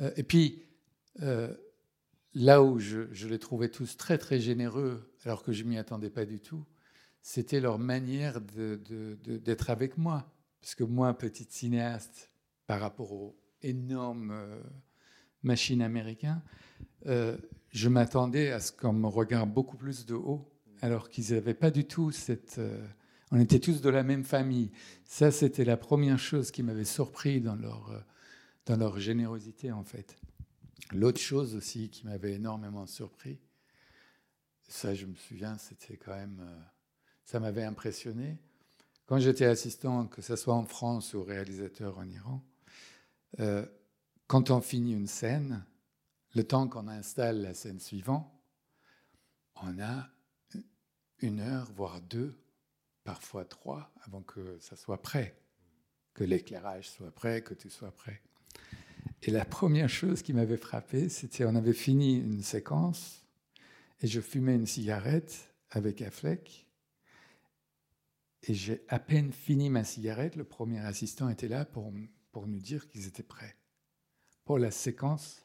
Euh, et puis, euh, là où je, les trouvais tous très, très généreux, alors que je m'y attendais pas du tout, c'était leur manière d'être avec moi. Parce que moi, petit cinéaste, par rapport aux énormes machines américaines, euh, je m'attendais à ce qu'on me regarde beaucoup plus de haut, alors qu'ils n'avaient pas du tout cette... Euh, on était tous de la même famille. Ça, c'était la première chose qui m'avait surpris dans leur, euh, dans leur générosité, en fait. L'autre chose aussi qui m'avait énormément surpris, ça, je me souviens, c'était quand même... Ça m'avait impressionné. Quand j'étais assistant, que ce soit en France ou réalisateur en Iran, quand on finit une scène, le temps qu'on installe la scène suivante, on a une heure, voire deux, parfois trois, avant que ça soit prêt, que l'éclairage soit prêt, que tout soit prêt. Et la première chose qui m'avait frappé, c'était on avait fini une séquence et je fumais une cigarette avec Affleck. Et j'ai à peine fini ma cigarette, le premier assistant était là pour, pour nous dire qu'ils étaient prêts pour la séquence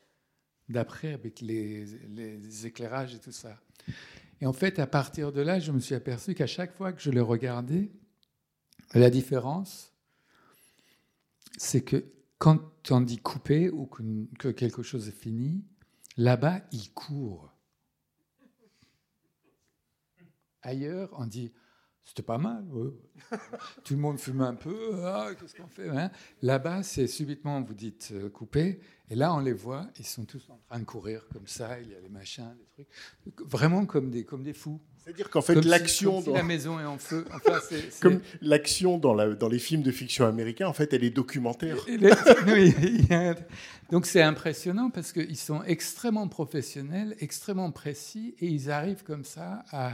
d'après avec les, éclairages et tout ça. Et en fait, à partir de là, je me suis aperçu qu'à chaque fois que je le regardais, la différence, c'est que quand on dit couper ou que quelque chose est fini, là-bas, il court. Ailleurs, on dit c'était pas mal. Tout le monde fume un peu. Ah, qu'est-ce qu'on fait hein Là-bas, c'est subitement, vous dites euh, couper. Et là, on les voit, ils sont tous en train de courir comme ça. Il y a les machins, des trucs. Vraiment comme des, comme des fous. C'est-à-dire qu'en fait, l'action. dans... la maison est en feu. Comme l'action dans, la, dans les films de fiction américains, en fait, elle est documentaire. Donc c'est impressionnant parce qu'ils sont extrêmement professionnels, extrêmement précis, et ils arrivent comme ça à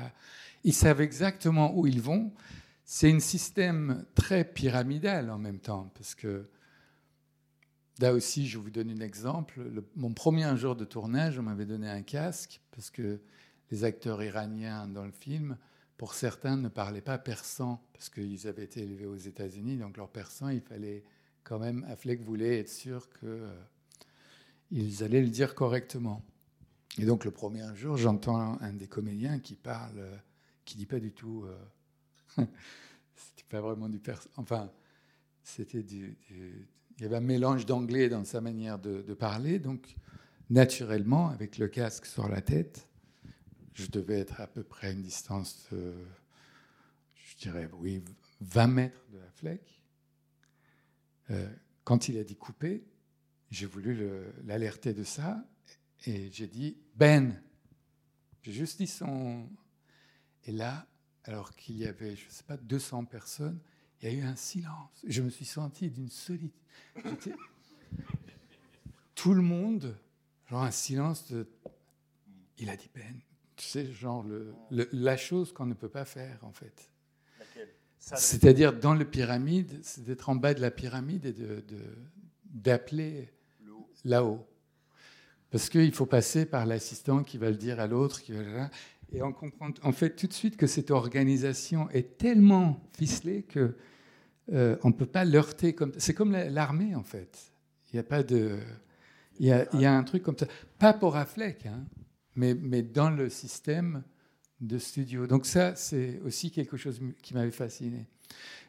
ils savent exactement où ils vont. C'est un système très pyramidal en même temps, parce que là aussi, je vous donne un exemple. mon premier jour de tournage, on m'avait donné un casque, parce que les acteurs iraniens dans le film, pour certains, ne parlaient pas persan, parce qu'ils avaient été élevés aux États-Unis, donc leur persan, il fallait quand même, Affleck voulait être sûr qu'ils allaient le dire correctement. Et donc le premier jour, j'entends un des comédiens qui parle qui dit pas du tout. Euh, c'était pas vraiment du persan. Enfin, c'était du, Il y avait un mélange d'anglais dans sa manière de, parler, donc naturellement, avec le casque sur la tête, je devais être à peu près à une distance, de, je dirais, oui, 20 mètres de la flèche. Euh, quand il a dit couper, j'ai voulu l'alerter de ça et j'ai dit Ben. J'ai juste dit son, et là, alors qu'il y avait, je ne sais pas, 200 personnes, il y a eu un silence. Je me suis senti d'une solitude. Tout le monde, genre un silence de. Il a dit Ben. Tu sais, genre le, la chose qu'on ne peut pas faire, en fait. C'est-à-dire, dans la pyramide, c'est d'être en bas de la pyramide et d'appeler de, là-haut. Parce qu'il faut passer par l'assistant qui va le dire à l'autre, qui va et on comprend en fait tout de suite que cette organisation est tellement ficelée que euh, on ne peut pas l'heurter comme c'est comme l'armée en fait. Il n'y a pas de il y, a, y, a, un truc comme ça, pas pour Affleck, hein, mais, mais dans le système de studio. Donc ça, c'est aussi quelque chose qui m'avait fasciné.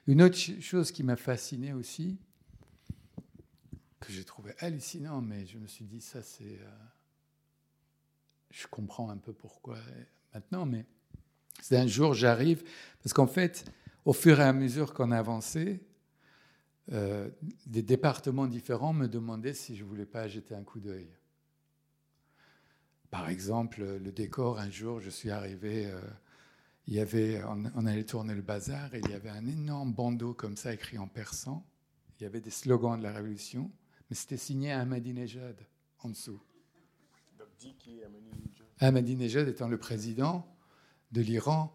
Une autre chose qui m'a fasciné aussi, que j'ai trouvé hallucinant, mais je me suis dit ça, c'est, euh, je comprends un peu pourquoi maintenant, mais c'est un jour, j'arrive, parce qu'en fait, au fur et à mesure qu'on avançait, euh, des départements différents me demandaient si je ne voulais pas jeter un coup d'œil. Par exemple, le décor, un jour, je suis arrivé, euh, il y avait, on, allait tourner le bazar et il y avait un énorme bandeau comme ça écrit en persan. Il y avait des slogans de la Révolution, mais c'était signé Ahmadinejad en dessous. Ahmadinejad étant le président de l'Iran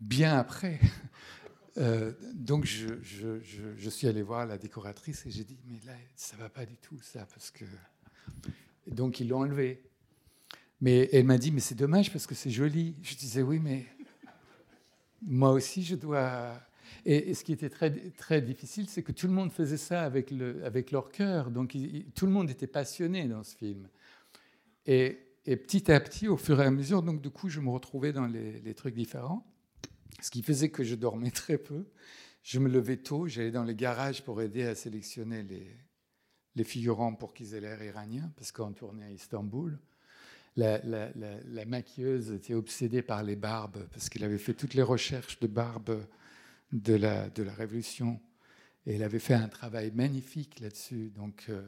bien après. Euh, donc je, suis allé voir la décoratrice et j'ai dit mais là ça va pas du tout ça parce que donc ils l'ont enlevé. Mais elle m'a dit mais c'est dommage parce que c'est joli. Je disais oui mais moi aussi je dois Et, ce qui était très, très difficile, c'est que tout le monde faisait ça avec, le, avec leur cœur. Donc tout le monde était passionné dans ce film. Et, et petit à petit, au fur et à mesure, donc du coup, je me retrouvais dans les, trucs différents. Ce qui faisait que je dormais très peu. Je me levais tôt, j'allais dans les garages pour aider à sélectionner les, figurants pour qu'ils aient l'air iranien, parce qu'on tournait à Istanbul. La, maquilleuse était obsédée par les barbes, parce qu'elle avait fait toutes les recherches de barbes de la, de la Révolution. Et elle avait fait un travail magnifique là-dessus. Donc, euh,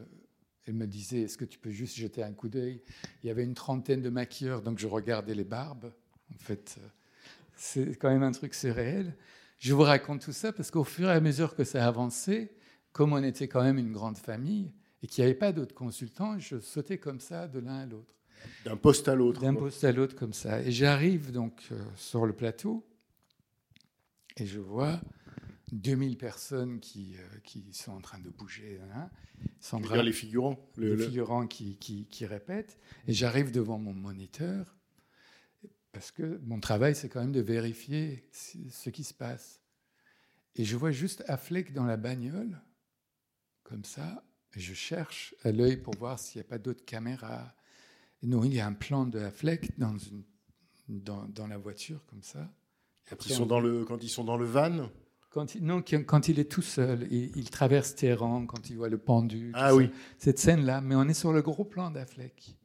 elle me disait, est-ce que tu peux juste jeter un coup d'œil? Il y avait une trentaine de maquilleurs, donc je regardais les barbes. En fait, euh, c'est quand même un truc, c'est réel. Je vous raconte tout ça parce qu'au fur et à mesure que ça avançait, comme on était quand même une grande famille et qu'il n'y avait pas d'autres consultants, je sautais comme ça de l'un à l'autre D'un poste à l'autre. d'un poste à l'autre comme ça. Et j'arrive donc euh, sur le plateau et je vois 2000 personnes qui, euh, qui sont en train de bouger. hein. Sandra, les figurants. Le- les le- figurants qui, qui, qui répètent. Et j'arrive devant mon moniteur parce que mon travail, c'est quand même de vérifier ce qui se passe. Et je vois juste Affleck dans la bagnole, comme ça. Et je cherche à l'œil pour voir s'il n'y a pas d'autres caméras. Et non, il y a un plan de Affleck dans, une, dans, dans la voiture, comme ça. Quand après, ils, sont on- dans le, quand ils sont dans le van. Quand il, non, quand il est tout seul, il, il traverse Téhéran, quand il voit le pendu. Ah ça. oui. Cette scène-là, mais on est sur le gros plan d'Affleck.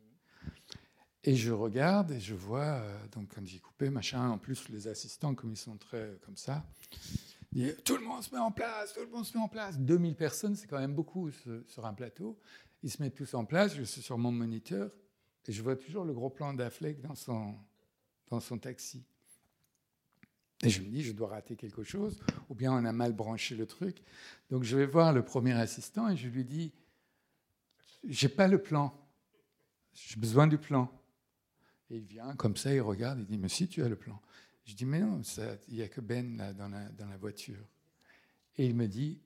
Et je regarde et je vois, euh, donc quand j'ai coupé, machin, en plus les assistants, comme ils sont très euh, comme ça, disent, tout le monde se met en place, tout le monde se met en place. 2000 personnes, c'est quand même beaucoup ce- sur un plateau. Ils se mettent tous en place, je suis sur mon moniteur et je vois toujours le gros plan d'Affleck dans son, dans son taxi. Et je me dis, je dois rater quelque chose, ou bien on a mal branché le truc. Donc je vais voir le premier assistant et je lui dis, j'ai pas le plan, j'ai besoin du plan. Et il vient comme ça, il regarde, il dit, mais si tu as le plan. Je dis, mais non, il n'y a que Ben là dans la, voiture. Et il me dit,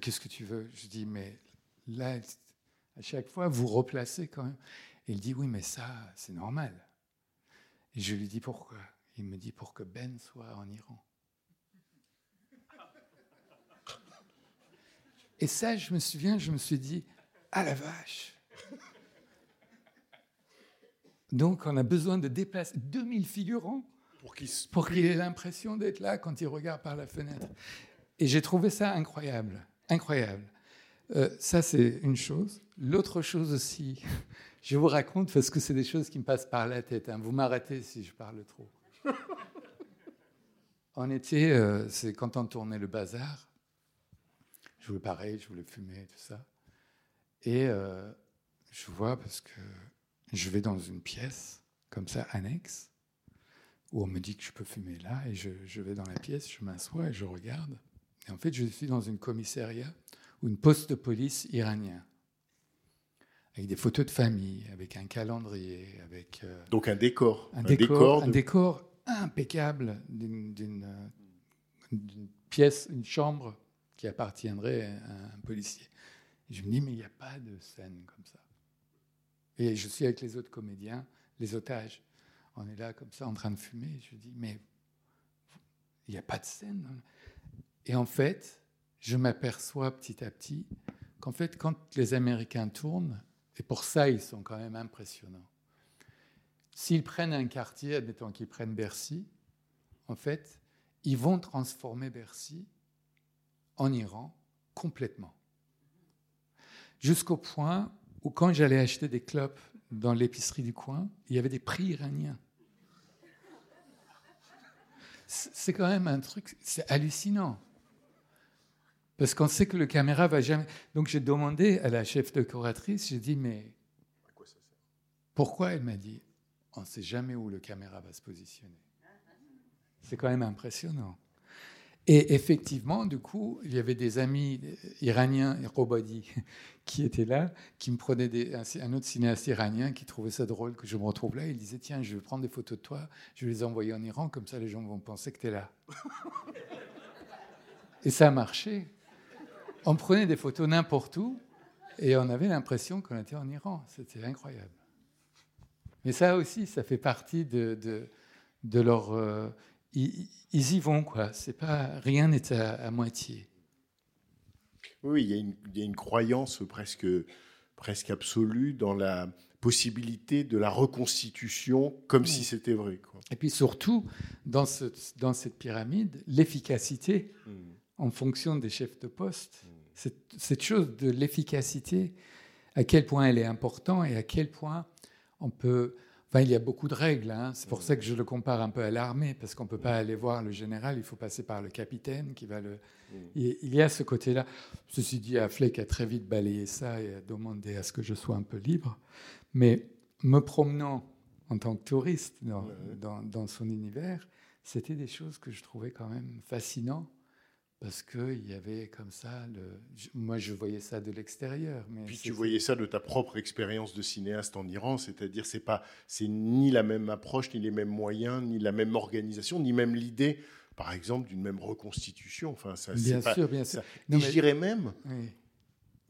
qu'est-ce que tu veux? Je dis, mais là, à chaque fois, vous replacez quand même. Et il dit, oui, mais ça, c'est normal. Et je lui dis, pourquoi? Il me dit, pour que Ben soit en Iran. Et ça, je me souviens, je me suis dit, ah la vache Donc, on a besoin de déplacer 2000 figurants Pour qu'ils se- pour qu'il ait l'impression d'être là quand il regarde par la fenêtre. Et j'ai trouvé ça incroyable, incroyable. Euh, ça, c'est une chose. L'autre chose aussi, je vous raconte parce que c'est des choses qui me passent par la tête. hein. Vous m'arrêtez si je parle trop. On était, euh, c'est quand on tournait le bazar. Je voulais pareil, je voulais fumer, tout ça. Et euh, je vois parce que je vais dans une pièce comme ça annexe où on me dit que je peux fumer là, et je, je vais dans la pièce, je m'assois et je regarde. Et en fait, je suis dans une commissariat ou une poste de police iranien, avec des photos de famille, avec un calendrier, avec euh, Donc un décor. un, décor, un de- décor impeccable euh, d'une pièce, une chambre qui appartiendrait à un policier. Je me dis, mais il n'y a pas de scène comme ça. Et je suis avec les autres comédiens, les otages. On est là comme ça en train de fumer. Je dis, mais il n'y a pas de scène. Et en fait, je m'aperçois petit à petit qu'en fait, quand les Américains tournent, et pour ça, ils sont quand même impressionnants. S'ils prennent un quartier, admettons qu'ils prennent Bercy, en fait, ils vont transformer Bercy en Iran complètement. Jusqu'au point où, quand j'allais acheter des clopes dans l'épicerie du coin, il y avait des prix iraniens. C'est quand même un truc, c'est hallucinant. Parce qu'on sait que le caméra va jamais. Donc j'ai demandé à la chef décoratrice, j'ai dit, mais pourquoi Elle m'a dit, on ne sait jamais où le caméra va se positionner. C'est quand même impressionnant. Et effectivement, du coup, il y avait des amis iraniens, Robadi, qui étaient là, qui me prenaient des, un, un autre cinéaste iranien qui trouvait ça drôle que je me retrouve là. Il disait Tiens, je vais prendre des photos de toi, je vais les envoyer en Iran, comme ça les gens vont penser que tu es là. Et ça a marché. On prenait des photos n'importe où et on avait l'impression qu'on était en Iran. C'était incroyable. Mais ça aussi, ça fait partie de, de, de leur. euh, ils, ils y vont, quoi. C'est pas, rien n'est à, à moitié. Oui, il y, a une, il y a une croyance presque, presque absolue dans la possibilité de la reconstitution comme si c'était vrai. Quoi. Et puis surtout, dans, ce, dans cette pyramide, l'efficacité en fonction des chefs de poste, cette, cette chose de l'efficacité, à quel point elle est importante et à quel point on peut... Enfin, il y a beaucoup de règles. hein. C'est pour ça que je le compare un peu à l'armée, parce qu'on ne peut pas aller voir le général, il faut passer par le capitaine qui va le... Il il y a ce côté-là. Ceci dit, Affleck a très vite balayé ça et a demandé à ce que je sois un peu libre. Mais me promenant en tant que touriste dans, dans, dans son univers, c'était des choses que je trouvais quand même fascinantes parce qu'il y avait comme ça, le... moi je voyais ça de l'extérieur. Mais Puis tu voyais ça de ta propre expérience de cinéaste en Iran, c'est-à-dire c'est pas, c'est ni la même approche, ni les mêmes moyens, ni la même organisation, ni même l'idée, par exemple, d'une même reconstitution. Enfin, ça, Bien pas- sûr, bien sûr. Non, Et mais- je dirais même, Oui.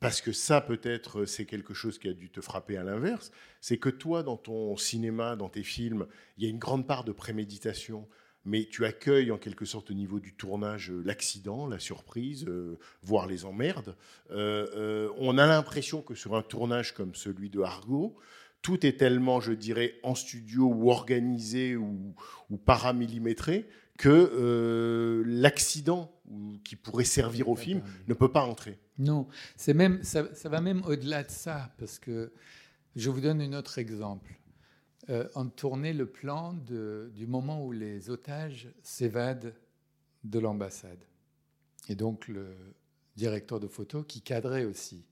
parce que ça peut-être c'est quelque chose qui a dû te frapper à l'inverse, c'est que toi dans ton cinéma, dans tes films, il y a une grande part de préméditation, mais tu accueilles en quelque sorte au niveau du tournage euh, l'accident, la surprise, euh, voire les emmerdes. Euh, on a l'impression que sur un tournage comme celui de Argo, tout est tellement, je dirais, en studio ou organisé ou, ou paramillimétré que euh, l'accident qui pourrait servir au film ne peut pas entrer. Non, c'est même, ça, ça va même au-delà de ça, parce que je vous donne un autre exemple. Euh, tournait le plan du moment où les otages s'évadent de l'ambassade. Et donc le directeur de photo qui cadrait aussi.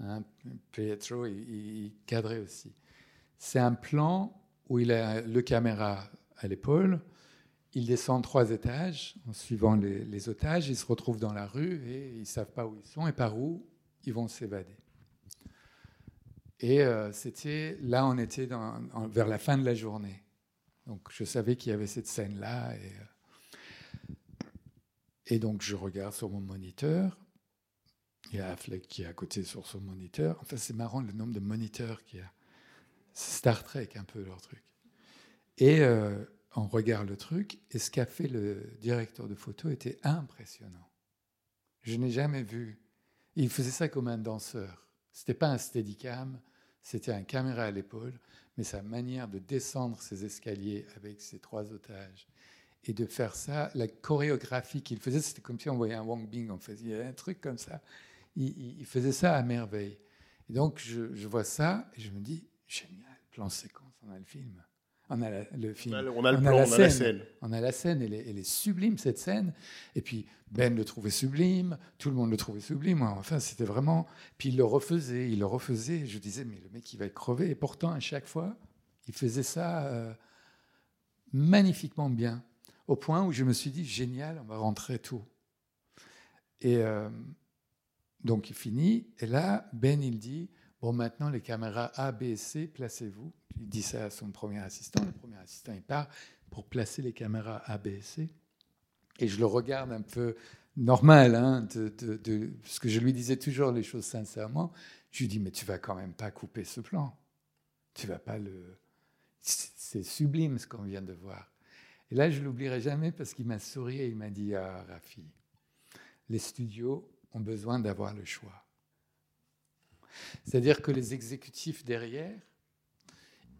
Hein, Pietro, il, il cadrait aussi. C'est un plan où il a le caméra à l'épaule, il descend trois étages en suivant les, les otages, ils se retrouvent dans la rue et ils ne savent pas où ils sont et par où ils vont s'évader. Et euh, c'était là, on était vers la fin de la journée. Donc je savais qu'il y avait cette scène-là. Et, euh, et donc je regarde sur mon moniteur. Il y a Affleck qui est à côté sur son moniteur. Enfin, c'est marrant le nombre de moniteurs qu'il y a. Star Trek un peu leur truc. Et euh, on regarde le truc, et ce qu'a fait le directeur de photo était impressionnant. Je n'ai jamais vu. Il faisait ça comme un danseur. C'était pas un steadicam, c'était un caméra à l'épaule, mais sa manière de descendre ses escaliers avec ses trois otages et de faire ça, la chorégraphie qu'il faisait, c'était comme si on voyait un Wong Bing, on faisait un truc comme ça. Il faisait ça à merveille. Et donc je, je vois ça et je me dis, génial, plan séquence, on a le film. On a la- le film. On a le, on a le On a plan, la on a la scène. scène. On a la scène, elle est, elle est sublime cette scène. Et puis Ben le trouvait sublime, tout le monde le trouvait sublime. Enfin, c'était vraiment. Puis il le refaisait, il le refaisait. Je disais, mais le mec, il va être crevé. Et pourtant, à chaque fois, il faisait ça euh, magnifiquement bien. Au point où je me suis dit, génial, on va rentrer tôt. Et euh, donc il finit. Et là, Ben, il dit, bon, maintenant les caméras A, B C, placez-vous. Il dit ça à son premier assistant. Le premier assistant, il part pour placer les caméras A, B C. Et je le regarde un peu normal, hein, parce que je lui disais toujours les choses sincèrement. Je lui dis, mais tu vas quand même pas couper ce plan. Tu vas pas le. C'est sublime ce qu'on vient de voir. Et là, je l'oublierai jamais parce qu'il m'a souri et il m'a dit, ah, Rafi, les studios ont besoin d'avoir le choix. C'est-à-dire que les exécutifs derrière,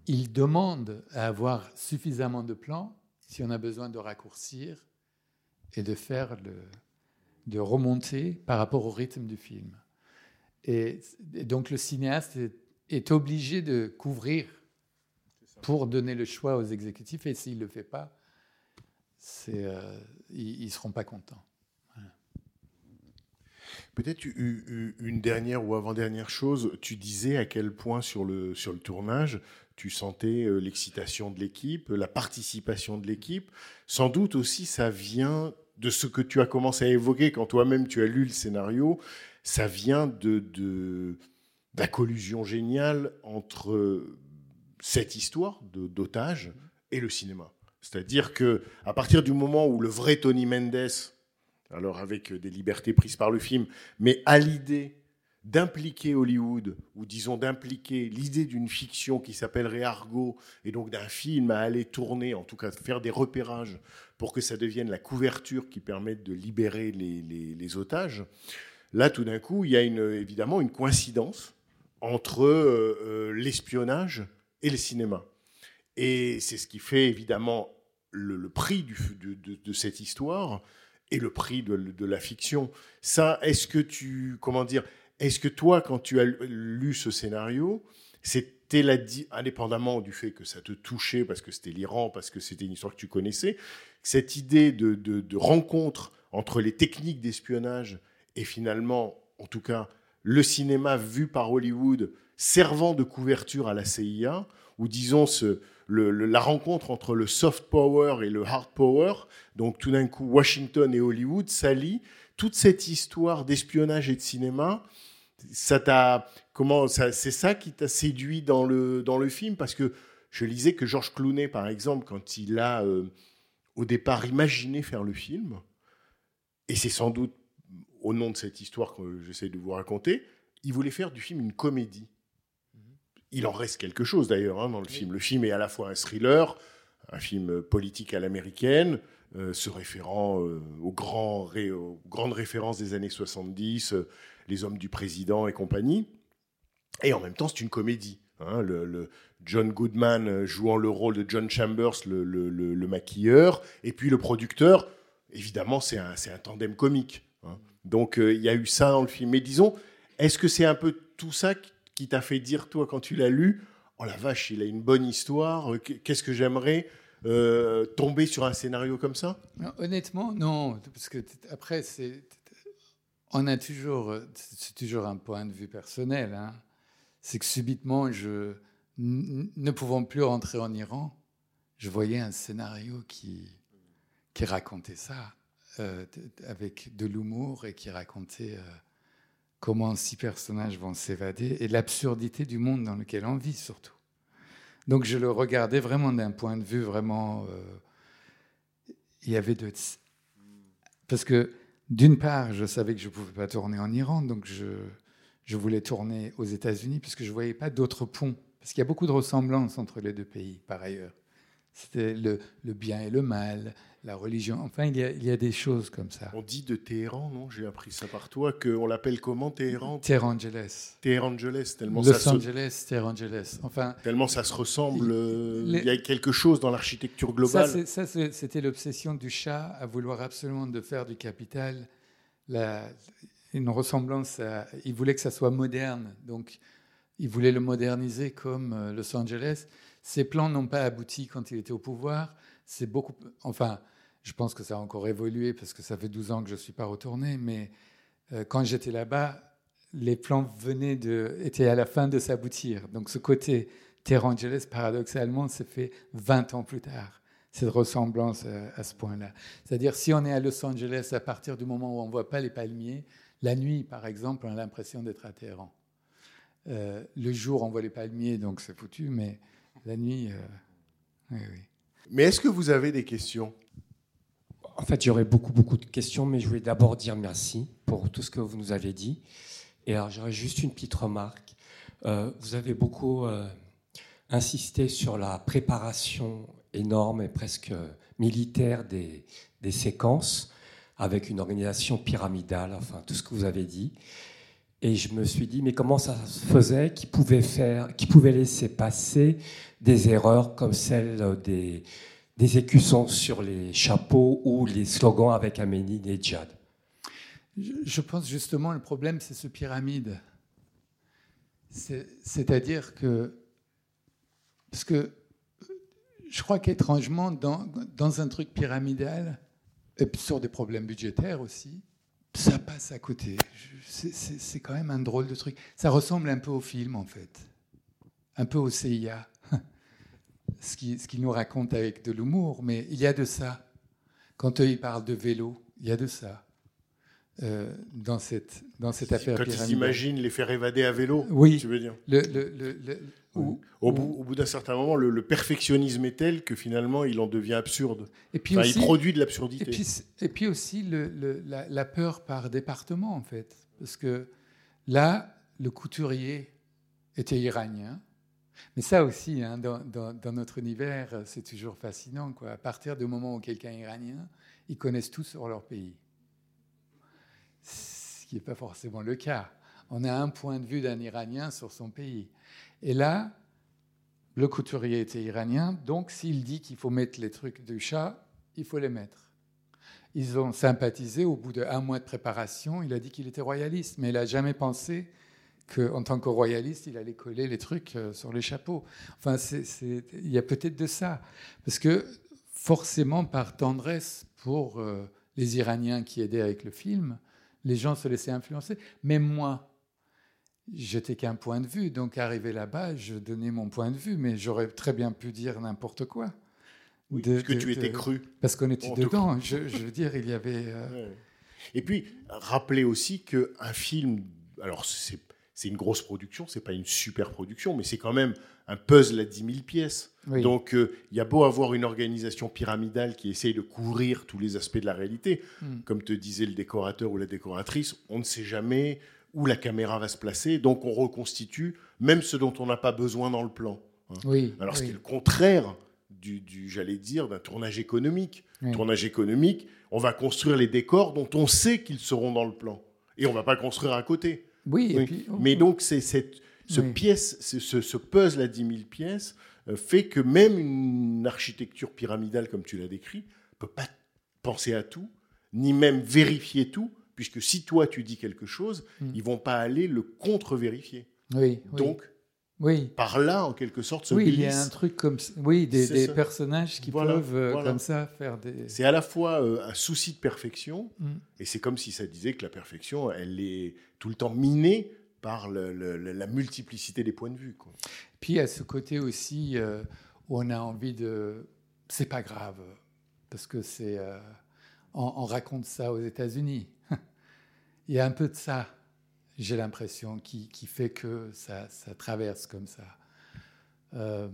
ils demandent à avoir suffisamment de plans si on a besoin de raccourcir et de faire le, de remonter par rapport au rythme du film. Et, donc le cinéaste est, obligé de couvrir pour donner le choix aux exécutifs et s'il ne le fait pas, euh, ils ne seront pas contents. Peut-être une dernière ou avant-dernière chose, tu disais à quel point sur le, sur le tournage, tu sentais euh, l'excitation de l'équipe, la participation de l'équipe. Sans doute aussi, ça vient de ce que tu as commencé à évoquer quand toi-même tu as lu le scénario. Ça vient de, de, la collusion géniale entre cette histoire d'otage et le cinéma. C'est-à-dire que à partir du moment où le vrai Tony Mendes, alors avec des libertés prises par le film, mais à l'idée d'impliquer Hollywood, ou disons d'impliquer l'idée d'une fiction qui s'appellerait Argo, et donc d'un film à aller tourner, en tout cas faire des repérages pour que ça devienne la couverture qui permette de libérer les, otages, là tout d'un coup, il y a évidemment une coïncidence entre euh, euh, l'espionnage et le cinéma. Et c'est ce qui fait évidemment le, prix de cette histoire et le prix de, la fiction. Ça, est-ce que tu, comment dire, est-ce que toi, quand tu as lu ce scénario, c'était la indépendamment du fait que ça te touchait parce que c'était l'Iran, parce que c'était une histoire que tu connaissais, cette idée de- de rencontre entre les techniques d'espionnage et finalement, en tout cas, le cinéma vu par Hollywood servant de couverture à la CIA, ou disons ce, la rencontre entre le soft power et le hard power, donc tout d'un coup Washington et Hollywood s'allient, toute cette histoire d'espionnage et de cinéma, ça t'a comment c'est ça qui t'a séduit dans le dans le film? Parce que je lisais que Georges Clooney par exemple quand il a euh, au départ imaginé faire le film et c'est sans doute au nom de cette histoire que j'essaie de vous raconter, il voulait faire du film une comédie. Il en reste quelque chose d'ailleurs hein, dans le film. Le film est à la fois un thriller, un film politique à l'américaine, euh, se référant euh, aux, grands ré- aux grandes références des années 70, euh, les hommes du président et compagnie. Et en même temps, c'est une comédie. hein. le, le John Goodman jouant le rôle de John Chambers, le, le- le- le maquilleur, et puis le producteur, évidemment, c'est un, tandem comique. hein. Donc, il y a eu ça dans le film. Mais disons, est-ce que c'est un peu tout ça qui- t'a fait dire, toi, quand tu l'as lu, oh la vache, il a une bonne histoire, euh, qu'est-ce que j'aimerais euh, tomber sur un scénario comme ça? Honnêtement, non, parce que après, c'est, on a toujours, c'est toujours un point de vue personnel. hein. C'est que subitement, je, ne pouvant plus rentrer en Iran, je voyais un scénario qui, qui racontait ça, euh, avec de l'humour et qui racontait comment six personnages vont s'évader et l'absurdité du monde dans lequel on vit surtout. Donc je le regardais vraiment d'un point de vue vraiment. euh, il y avait de. Parce que d'une part, je savais que je ne pouvais pas tourner en Iran, donc je, je voulais tourner aux États-Unis, puisque je ne voyais pas d'autres ponts. Parce qu'il y a beaucoup de ressemblances entre les deux pays, par ailleurs. C'était le, le bien et le mal, la religion. Enfin, il y a, il y a des choses comme ça. On dit de Téhéran, non? J'ai appris ça par toi, qu'on l'appelle comment Téhéran? Terangeles. Téhérangeles, tellement, Los ça se, Angeles, Terangeles. Enfin, tellement ça se ressemble. euh, Les- Il y a quelque chose dans l'architecture globale. ça, c'était l'obsession du chat à vouloir absolument de faire du capital la- une ressemblance. À, il voulait que ça soit moderne, donc il voulait le moderniser comme euh, Los Angeles. Ses plans n'ont pas abouti quand il était au pouvoir. C'est beaucoup. Enfin, je pense que ça a encore évolué parce que ça fait 12 ans que je ne suis pas retourné, mais euh, quand j'étais là-bas, les plans venaient de, étaient à la fin de s'aboutir. Donc ce côté Terre Angeles, paradoxalement, s'est fait 20 ans plus tard, cette ressemblance à, à ce point-là. C'est-à-dire, si on est à Los Angeles, à partir du moment où on ne voit pas les palmiers, la nuit, par exemple, on a l'impression d'être à Téhéran. Euh, le jour, on voit les palmiers, donc c'est foutu, mais la nuit, euh, oui, oui. Mais est-ce que vous avez des questions? En fait, j'aurais beaucoup, beaucoup de questions, mais je voulais d'abord dire merci pour tout ce que vous nous avez dit. Et alors, j'aurais juste une petite remarque. Euh, vous avez beaucoup euh, insisté sur la préparation énorme et presque militaire des, des séquences, avec une organisation pyramidale, enfin, tout ce que vous avez dit. Et je me suis dit, mais comment ça se faisait qui pouvait faire, laisser passer des erreurs comme celle des, des écussons sur les chapeaux ou les slogans avec Amélie Nedjad. Je, je pense justement le problème, c'est ce pyramide. C'est- C'est-à-dire que. Parce que je crois qu'étrangement, dans, dans un truc pyramidal, et sur des problèmes budgétaires aussi, ça passe à côté. C'est- quand même un drôle de truc. Ça ressemble un peu au film, en fait. Un peu au CIA. Ce qu'il nous raconte avec de l'humour, mais il y a de ça. Quand eux, ils parlent de vélo, il y a de ça. Euh, dans cette, dans cette affaire Quand ils s'imaginent les faire évader à vélo, Oui. tu veux dire Le, le, le, le- ou- Au ou- bout, au bout d'un certain moment, le, perfectionnisme est tel que finalement, il en devient absurde. et puis Enfin, aussi, il produit de et l'absurdité. puis, et puis aussi la, la peur par département, en fait. Parce que là, le couturier était iranien. Mais ça aussi, hein, dans, dans- dans notre univers, c'est toujours fascinant. Quoi. À partir du moment où quelqu'un est iranien, ils connaissent tout sur leur pays. Ce qui n'est pas forcément le cas. On a un point de vue d'un Iranien sur son pays. Et là, le couturier était iranien, donc s'il dit qu'il faut mettre les trucs du chat, il faut les mettre. Ils ont sympathisé. Au bout d'un mois de préparation, il a dit qu'il était royaliste, mais il n'a jamais pensé qu'en tant que royaliste, il allait coller les trucs euh, sur les chapeaux. Enfin, il y a peut-être de ça. Parce que forcément, par tendresse pour euh, les Iraniens qui aidaient avec le film, les gens se laissaient influencer. Même moi, j'étais qu'un point de vue. Donc, arrivé là-bas, je donnais mon point de vue, mais j'aurais très bien pu dire n'importe quoi. Oui, De- parce que de- tu étais de- cru. Parce qu'on était dedans. Je, je veux dire, il y avait. euh. Et puis, rappeler aussi qu'un film, alors c'est c'est une grosse production, c'est pas une super production, mais c'est quand même un puzzle à 10 000 pièces. Oui. Donc, euh, il y a beau avoir une organisation pyramidale qui essaye de couvrir tous les aspects de la réalité, Mm. comme te disait le décorateur ou la décoratrice, on ne sait jamais où la caméra va se placer, donc on reconstitue même ce dont on n'a pas besoin dans le plan. oui, Alors, ce oui. qui est le contraire du, du- j'allais dire, d'un tournage économique. Oui. Tournage économique, on va construire les décors dont on sait qu'ils seront dans le plan. Et on va pas construire à côté. Oui, et puis- Mais donc, c'est cette, ce, Oui. pièce, ce, ce puzzle à 10 000 pièces fait que même une architecture pyramidale, comme tu l'as décrit, peut pas penser à tout, ni même vérifier tout, puisque si toi tu dis quelque chose, Mm. ils vont pas aller le contre-vérifier. oui. Donc, oui. par là, en quelque sorte, se Oui, il y a un truc comme. Oui, des, personnages qui Voilà, peuvent, euh, voilà. comme ça, faire des. C'est à la fois euh, un souci de perfection, Mm. et c'est comme si ça disait que la perfection, elle est tout le temps minée par la multiplicité des points de vue. Puis a ce côté aussi euh, on a envie de. C'est pas grave, parce que c'est. euh, on, on raconte ça aux États-Unis. il y a un peu de ça, j'ai l'impression, qui, qui fait que ça, ça traverse comme ça. Euh,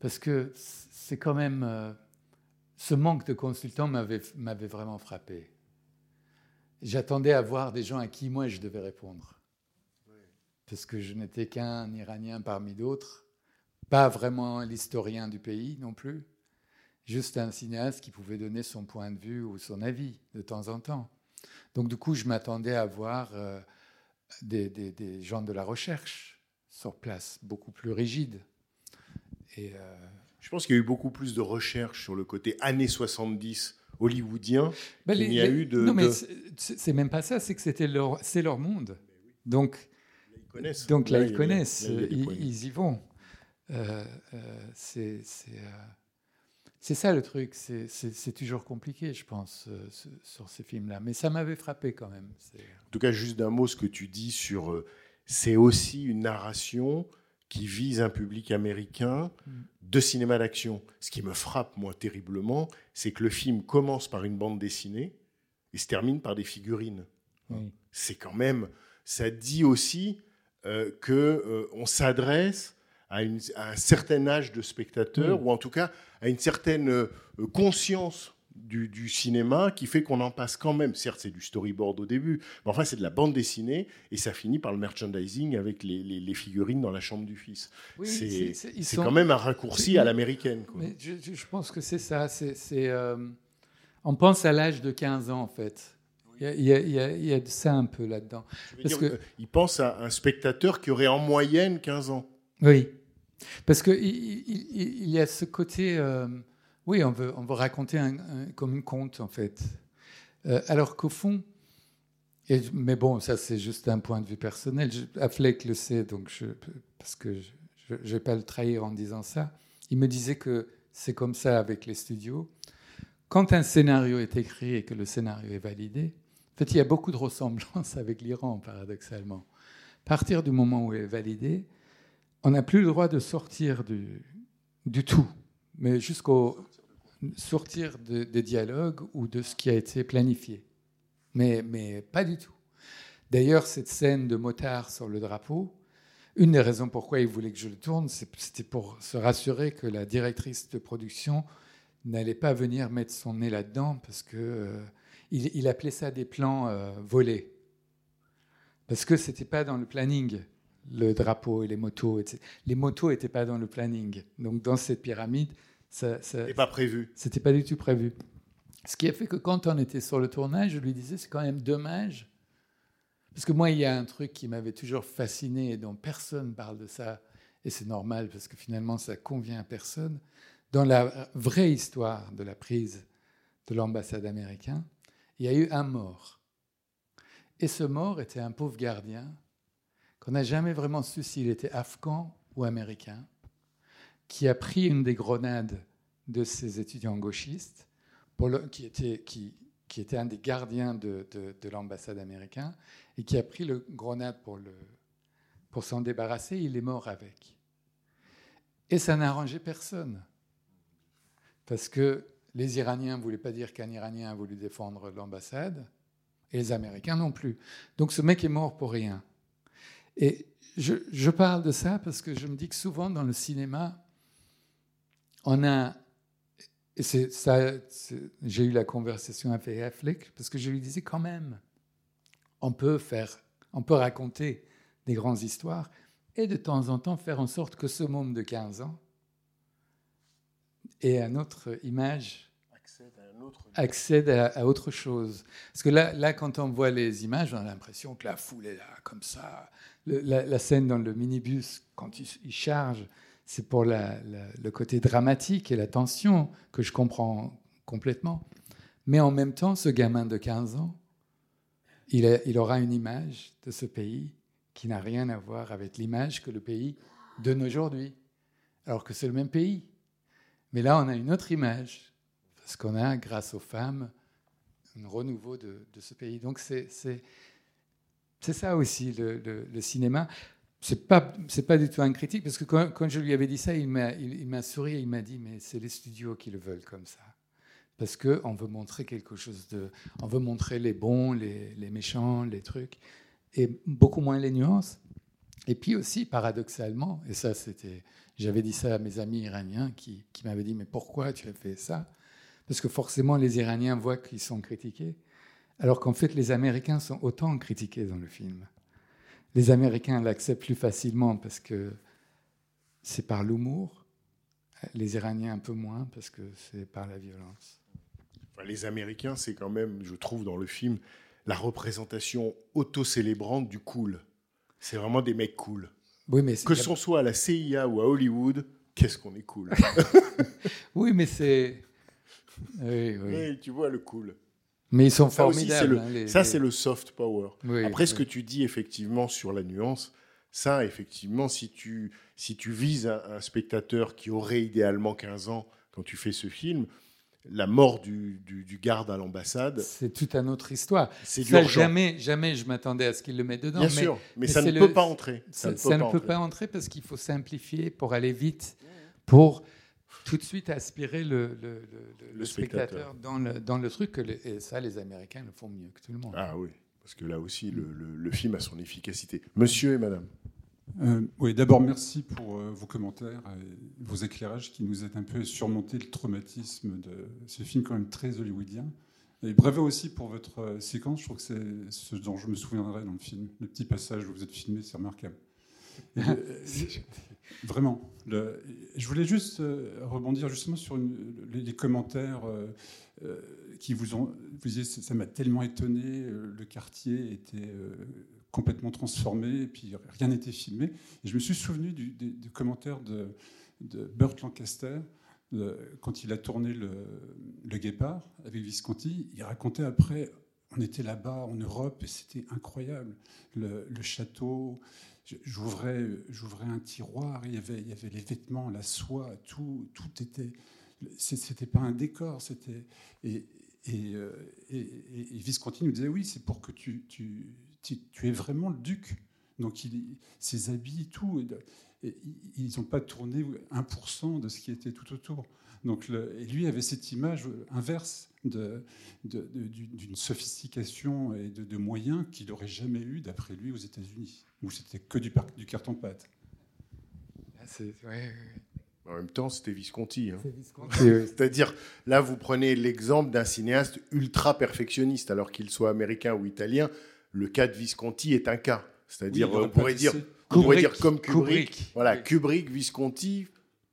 parce que c'est quand même. euh, ce manque de consultants m'avait vraiment frappé. J'attendais à voir des gens à qui moi je devais répondre. Parce que je n'étais qu'un Iranien parmi d'autres, pas vraiment l'historien du pays non plus, juste un cinéaste qui pouvait donner son point de vue ou son avis de temps en temps. Donc du coup, je m'attendais à voir euh, des, des- des gens de la recherche sur place, beaucoup plus rigides. Et euh, Je pense qu'il y a eu beaucoup plus de recherches sur le côté années 70 hollywoodien. Ben, qu'il n'y a les- eu de- Non, mais de- c'est- même pas ça, c'est que c'était leur, c'est leur monde. Donc, connaissent. donc là, ils connaissent, là, il ils, y vont. Euh, euh, c'est euh, c'est ça le truc, c'est- toujours compliqué, je pense, euh, ce- sur ces films-là. Mais ça m'avait frappé quand même. En tout cas, juste d'un mot, ce que tu dis sur. euh, c'est aussi une narration qui vise un public américain Mm. de cinéma d'action. Ce qui me frappe, moi, terriblement, c'est que le film commence par une bande dessinée et se termine par des figurines. Oui. C'est quand même. Ça dit aussi euh, que euh, s'adresse à, un certain âge de spectateur, Mm. ou en tout cas à une certaine euh, conscience du, du cinéma qui fait qu'on en passe quand même. Certes, c'est du storyboard au début, mais enfin, c'est de la bande dessinée et ça finit par le merchandising avec les, les- les figurines dans la chambre du fils. Oui, c'est sont- quand même un raccourci à l'américaine. je, pense que c'est ça. C'est, euh, on pense à l'âge de 15 ans, en fait. Il y a, il y a- il y a- il y a de ça un peu là-dedans. Parce dire, que- euh, il pense à un spectateur qui aurait en moyenne 15 ans. Oui, parce qu'il il, y a ce côté, euh, oui, on veut, on veut raconter un- un- comme une conte, en fait. Euh, alors qu'au fond, et- mais bon, ça c'est juste un point de vue personnel, je, Affleck le sait, donc je, parce que je ne vais pas le trahir en disant ça, il me disait que c'est comme ça avec les studios. Quand un scénario est écrit et que le scénario est validé, en fait, il y a beaucoup de ressemblances avec l'Iran, paradoxalement. À partir du moment où il est validé, on n'a plus le droit de sortir du, du tout, mais jusqu'au sortir de- des dialogues ou de ce qui a été planifié. Mais, mais pas du tout. D'ailleurs, cette scène de motard sur le drapeau, une des raisons pourquoi il voulait que je le tourne, c'était pour se rassurer que la directrice de production n'allait pas venir mettre son nez là-dedans, parce que euh, il, il appelait ça des plans euh, volés. Parce que c'était pas dans le planning, le drapeau et les motos. etc. Les motos n'étaient pas dans le planning. Donc dans cette pyramide, ça, C'est pas prévu. c'était pas du tout prévu. Ce qui a fait que quand on était sur le tournage, je lui disais c'est quand même dommage. Parce que moi, il y a un truc qui m'avait toujours fasciné et dont personne parle de ça. Et c'est normal parce que finalement, ça convient à personne. Dans la vraie histoire de la prise de l'ambassade américaine, il y a eu un mort. Et ce mort était un pauvre gardien qu'on n'a jamais vraiment su s'il était afghan ou américain, qui a pris une des grenades de ces étudiants gauchistes, qui, était, un des gardiens de, de- de l'ambassade américaine, et qui a pris le grenade pour, pour s'en débarrasser. Il est mort avec. Et ça n'a arrangé personne. Parce que les Iraniens ne voulaient pas dire qu'un Iranien a voulu défendre l'ambassade, et les Américains non plus. Donc ce mec est mort pour rien. Et je, je parle de ça parce que je me dis que souvent dans le cinéma, on a. et ça, j'ai eu la conversation avec Affleck parce que je lui disais quand même, on peut faire, on peut raconter des grandes histoires et de temps en temps faire en sorte que ce môme de 15 ans ait une autre image accède à, à autre chose. Parce que là, là, quand on voit les images, on a l'impression que la foule est là, comme ça. Le- la, la scène dans le minibus, quand il, il charge, c'est pour la- la- le côté dramatique et la tension que je comprends complètement. Mais en même temps, ce gamin de 15 ans, il, a- il aura une image de ce pays qui n'a rien à voir avec l'image que le pays donne aujourd'hui. Alors que c'est le même pays. Mais là, on a une autre image parce qu'on a, grâce aux femmes, un renouveau de, ce pays. Donc c'est ça aussi le, cinéma. C'est pas c'est pas du tout un critique parce que quand, je lui avais dit ça, il m'a il, il souri et il m'a dit mais c'est les studios qui le veulent comme ça parce que on veut montrer quelque chose de on veut montrer les bons, les, les méchants, les trucs et beaucoup moins les nuances. Et puis aussi, paradoxalement, et ça c'était, j'avais dit ça à mes amis iraniens qui, m'avaient dit, mais pourquoi tu as fait ça? Parce que forcément, les Iraniens voient qu'ils sont critiqués, alors qu'en fait, les Américains sont autant critiqués dans le film. Les Américains l'acceptent plus facilement parce que c'est par l'humour, les Iraniens un peu moins parce que c'est par la violence. Les Américains, c'est quand même, je trouve, dans le film, la représentation auto-célébrante du cool. C'est vraiment des mecs cool. Oui, mais Que ce soit à la CIA ou à Hollywood, qu'est-ce qu'on est cool. oui, mais c'est oui, oui. Tu vois le cool. Mais ils sont Ça aussi, c'est formidables. le, hein, les- ça, les- c'est le soft power. Oui, Après, ce que tu dis effectivement sur la nuance, ça, effectivement, si tu, si tu vises un, un spectateur qui aurait idéalement 15 ans quand tu fais ce film, la mort du, du- du garde à l'ambassade, C'est toute une autre histoire. c'est Ça, jamais, jamais je m'attendais à ce qu'il le mette dedans. Bien mais sûr, mais, mais ça ne peut pas entrer. Ça, ne ça peut ne pas peut entrer. pas entrer parce qu'il faut simplifier pour aller vite, pour tout de suite aspirer le, le- spectateur. spectateur dans le, dans le truc. Que et ça, les Américains le font mieux que tout le monde. Ah oui, parce que là aussi, le film a son efficacité. Monsieur et madame. Euh, oui, d'abord, merci pour euh, vos commentaires et vos éclairages qui nous aident un peu à surmonter le traumatisme de ce film quand même très hollywoodien. Et bravo aussi pour votre euh, séquence, je trouve que c'est ce dont je me souviendrai dans le film. Le petit passage où vous êtes filmé, c'est remarquable. Et, vraiment. Le- je voulais juste rebondir justement sur une- les, les commentaires qui vous ont... Vous disiez, ça m'a tellement étonné, le quartier était complètement transformé, et puis rien n'était filmé. Et je me suis souvenu du, des commentaires de, de Burt Lancaster, quand il a tourné le, le Guépard avec Visconti. Il racontait après, on était là-bas en Europe et c'était incroyable. Le, château, j'ouvrais, un tiroir, il y, avait, il y avait les vêtements, la soie, tout, tout était. C'était pas un décor, c'était. Euh, et- et- et Visconti nous disait oui, c'est pour que tu, tu, tu es vraiment le duc. Donc il, ses habits, tout. et- ils n'ont pas tourné 1% de ce qui était tout autour. Donc le- et lui avait cette image inverse de- de- de- d'une sophistication et de, de moyens qu'il n'aurait jamais eu, d'après lui, aux États-Unis, où c'était que du, par- du carton-pâte. Ah, c'est- ouais, ouais, ouais. En même temps, c'était Visconti. hein. C'est Visconti, oui. C'est-à-dire, là, vous prenez l'exemple d'un cinéaste ultra perfectionniste, alors qu'il soit américain ou italien. Le cas de Visconti est un cas. C'est-à-dire, Oui, on pourrait dire, on pourrait Kubrick, dire comme Kubrick. Kubrick. Voilà, Oui. Kubrick, Visconti,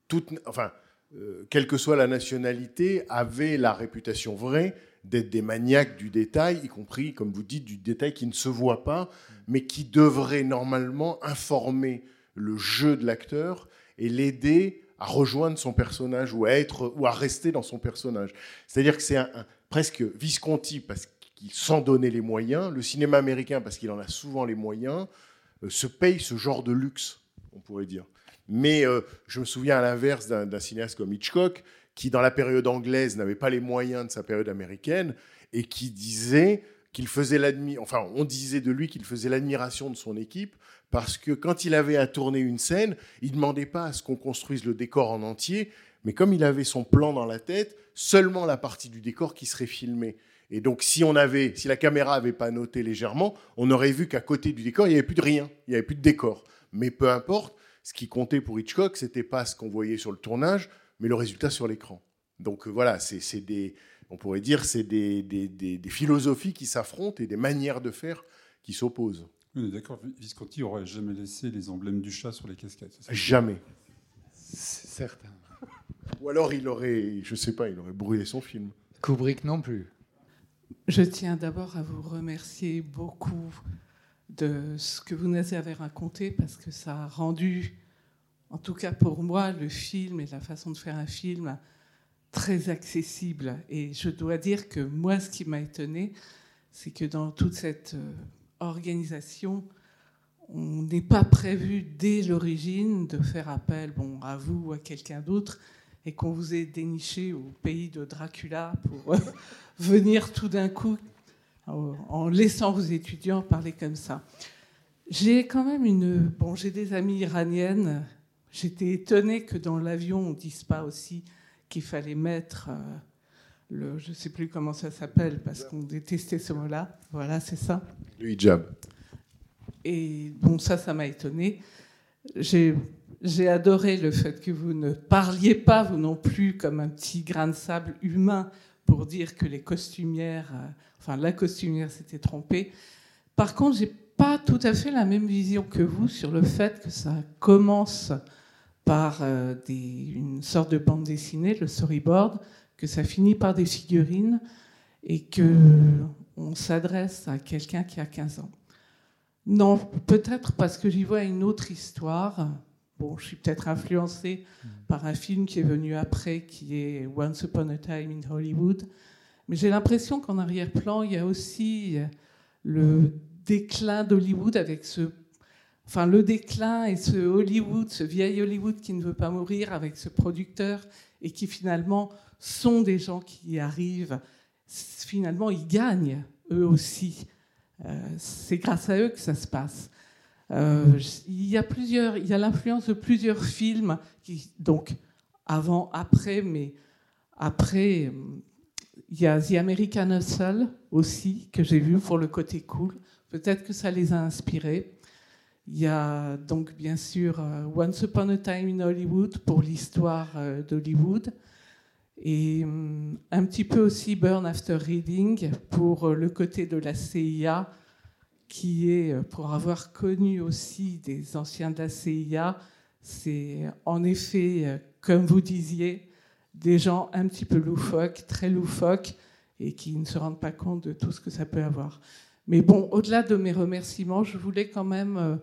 toute, enfin, euh, quelle que soit la nationalité, avaient la réputation vraie d'être des maniaques du détail, y compris, comme vous dites, du détail qui ne se voit pas, mais qui devrait normalement informer le jeu de l'acteur et l'aider à rejoindre son personnage ou à être ou à rester dans son personnage. C'est-à-dire que c'est un, un- presque Visconti parce qu'il s'en donnait les moyens, le cinéma américain parce qu'il en a souvent les moyens, euh, se paye ce genre de luxe, on pourrait dire. Mais euh, je me souviens à l'inverse d'un cinéaste comme Hitchcock, qui dans la période anglaise n'avait pas les moyens de sa période américaine, et qui disait qu'il faisait l'admi, enfin on disait de lui qu'il faisait l'admiration de son équipe, parce que quand il avait à tourner une scène, il demandait pas à ce qu'on construise le décor en entier, mais comme il avait son plan dans la tête, seulement la partie du décor qui serait filmée. Et donc, si on avait, si la caméra avait pas noté légèrement, on aurait vu qu'à côté du décor, il y avait plus de rien, il y avait plus de décor. Mais peu importe, ce qui comptait pour Hitchcock, c'était pas ce qu'on voyait sur le tournage, mais le résultat sur l'écran. Donc euh, voilà, c'est des, on pourrait dire, c'est des, des, des- des philosophies qui s'affrontent et des manières de faire qui s'opposent. On est d'accord, Visconti aurait jamais laissé les emblèmes du chat sur les casquettes. c'est ça Jamais. C'est certain. Ou alors il aurait, je sais pas, il aurait brûlé son film. Kubrick non plus. Je tiens d'abord à vous remercier beaucoup de ce que vous nous avez raconté parce que ça a rendu, en tout cas pour moi, le film et la façon de faire un film très accessible. Et je dois dire que moi, ce qui m'a étonné, c'est que dans toute cette euh, organisation, on n'est pas prévu dès l'origine de faire appel bon, à vous ou à quelqu'un d'autre et qu'on vous ait déniché au pays de Dracula pour euh, venir tout d'un coup en laissant vos étudiants parler comme ça. J'ai quand même une. Bon, j'ai des amies iraniennes. J'étais étonnée que dans l'avion, on ne dise pas aussi qu'il fallait mettre euh, le. Je ne sais plus comment ça s'appelle parce qu'on détestait ce mot-là. Voilà, c'est ça. Le hijab. Et bon, ça, ça m'a étonnée. J'ai, j'ai adoré le fait que vous ne parliez pas, vous non plus, comme un petit grain de sable humain pour dire que les costumières, euh, enfin la costumière s'était trompée. Par contre, j'ai pas tout à fait la même vision que vous sur le fait que ça commence par euh, une sorte de bande dessinée, le storyboard, que ça finit par des figurines et que on s'adresse à quelqu'un qui a 15 ans. Non, peut-être parce que j'y vois une autre histoire. Bon, je suis peut-être influencée par un film qui est venu après, qui est Once Upon a Time in Hollywood. Mais j'ai l'impression qu'en arrière-plan, il y a aussi le déclin d'Hollywood avec ce. Enfin, le déclin et ce Hollywood, ce vieil Hollywood qui ne veut pas mourir avec ce producteur et qui finalement sont des gens qui arrivent. Finalement, ils gagnent eux aussi. Euh, c'est grâce à eux que ça se passe. Euh, il y a plusieurs, il y a l'influence de plusieurs films qui, donc avant, après, mais après, il y a The American Hustle aussi que j'ai vu pour le côté cool. Peut-être que ça les a inspirés. Il y a donc bien sûr euh, Once Upon a Time in Hollywood pour l'histoire euh, d'Hollywood et hum, un petit peu aussi Burn After Reading pour le côté de la CIA qui est, euh, pour avoir connu aussi des anciens de la CIA, c'est en effet, euh, comme vous disiez, des gens un petit peu loufoques, très loufoques, et qui ne se rendent pas compte de tout ce que ça peut avoir. Mais bon, au-delà de mes remerciements, je voulais quand même euh,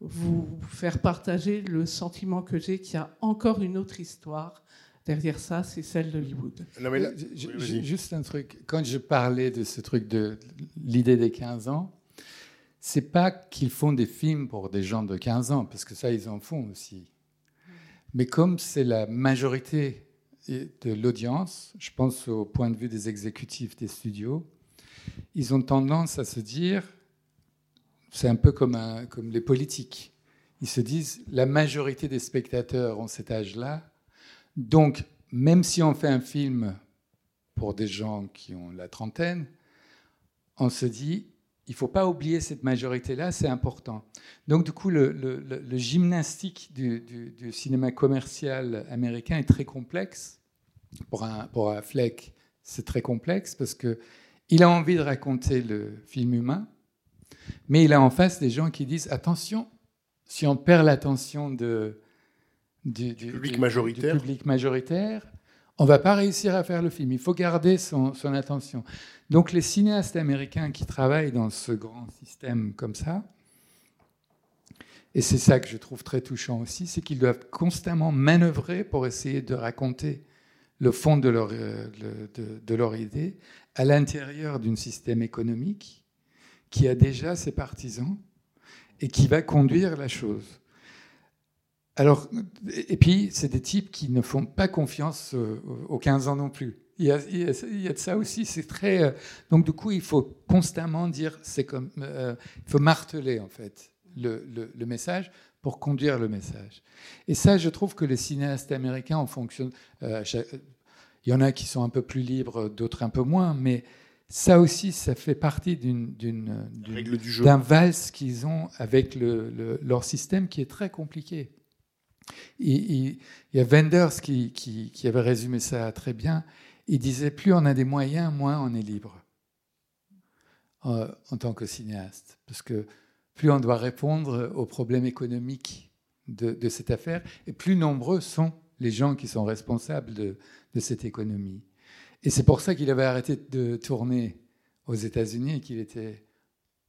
vous faire partager le sentiment que j'ai qu'il y a encore une autre histoire derrière ça, c'est celle d'Hollywood. Là- Euh, Oui, juste un truc. Quand je parlais de ce truc de l'idée des 15 ans, c'est pas qu'ils font des films pour des gens de 15 ans, parce que ça, ils en font aussi. Mais comme c'est la majorité de l'audience, je pense au point de vue des exécutifs des studios, ils ont tendance à se dire, c'est un peu comme, comme les politiques, ils se disent, la majorité des spectateurs ont cet âge-là, donc même si on fait un film pour des gens qui ont la trentaine, on se dit, il faut pas oublier cette majorité-là, c'est important. Donc du coup, le, le- le- le gymnastique du, du- du cinéma commercial américain est très complexe. Pour un, pour un Fleck, c'est très complexe parce que il a envie de raconter le film humain, Mais il a en face des gens qui disent attention, si on perd l'attention de, du, du- public du- majoritaire. du public majoritaire, on va pas réussir à faire le film. Il faut garder son, attention. Donc les cinéastes américains qui travaillent dans ce grand système comme ça, et c'est ça que je trouve très touchant aussi, c'est qu'ils doivent constamment manœuvrer pour essayer de raconter le fond de leur, euh, de leur idée à l'intérieur d'un système économique qui a déjà ses partisans et qui va conduire la chose. Alors, et puis, c'est des types qui ne font pas confiance euh, aux 15 ans non plus. Il y a, il y a- il y a de ça aussi, c'est très... euh, donc, du coup, il faut constamment dire, c'est comme... euh, il faut marteler, en fait, le, le- le message pour conduire le message. Et ça, je trouve que les cinéastes américains en fonctionnent... euh, chaque- il y en a qui sont un peu plus libres, d'autres un peu moins, mais ça aussi, ça fait partie d'un valse qu'ils ont avec le- le- leur système qui est très compliqué. Il, y a Wenders qui, avait résumé ça très bien. Il disait plus on a des moyens, moins on est libre euh, en tant que cinéaste, parce que plus on doit répondre aux problèmes économiques de, cette affaire, et plus nombreux sont les gens qui sont responsables de, de cette économie. Et c'est pour ça qu'il avait arrêté de tourner aux États-Unis et qu'il était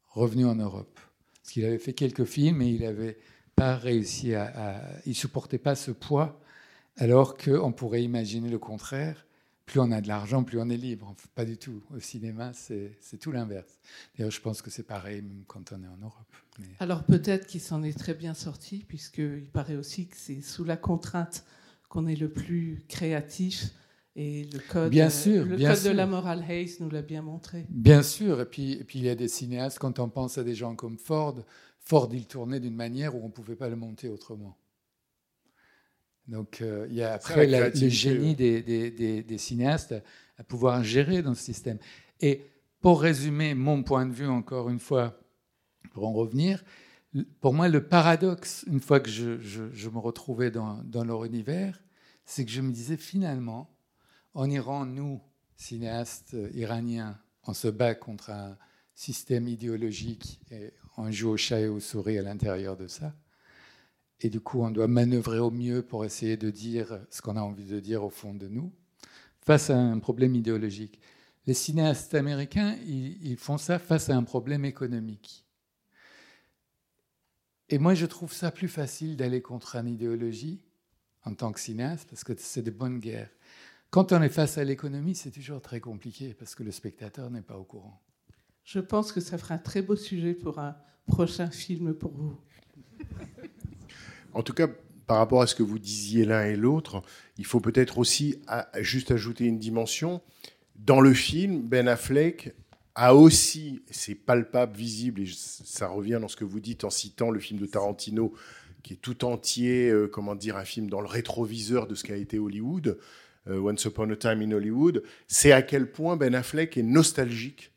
revenu en Europe. Parce qu'il avait fait quelques films et il n'avait pas réussi à, à- Il supportait pas ce poids, alors qu'on pourrait imaginer le contraire. Plus on a de l'argent, plus on est libre. Pas du tout. Au cinéma, c'est tout l'inverse. D'ailleurs, je pense que c'est pareil même quand on est en Europe. Alors peut-être qu'il s'en est très bien sorti, puisqu'il paraît aussi que c'est sous la contrainte qu'on est le plus créatif. Et le code, Bien sûr, le bien code sûr. de la morale Hayes nous l'a bien montré. Bien sûr, et puis, et puis il y a des cinéastes, quand on pense à des gens comme Ford, Ford, il tournait d'une manière où on ne pouvait pas le monter autrement. Donc euh, il y a après la le génie des, des- des- des cinéastes à, pouvoir gérer dans ce système. Et pour résumer mon point de vue, encore une fois, pour en revenir, pour moi, le paradoxe, une fois que je, je- je me retrouvais dans, dans leur univers, c'est que je me disais finalement, en Iran, nous, cinéastes iraniens, on se bat contre un système idéologique et on joue au chat et aux souris à l'intérieur de ça. Et du coup, on doit manœuvrer au mieux pour essayer de dire ce qu'on a envie de dire au fond de nous, face à un problème idéologique. Les cinéastes américains, ils font ça face à un problème économique. Et moi, je trouve ça plus facile d'aller contre une idéologie en tant que cinéaste, parce que c'est de bonnes guerres. Quand on est face à l'économie, c'est toujours très compliqué, parce que le spectateur n'est pas au courant. Je pense que ça fera un très beau sujet pour un prochain film pour vous. En tout cas, par rapport à ce que vous disiez l'un et l'autre, il faut peut-être aussi juste ajouter une dimension. Dans le film, Ben Affleck a aussi, c'est palpable, visible, et ça revient dans ce que vous dites en citant le film de Tarantino, qui est tout entier, euh, comment dire, un film dans le rétroviseur de ce qu'a été Hollywood, euh, Once Upon a Time in Hollywood, c'est à quel point Ben Affleck est nostalgique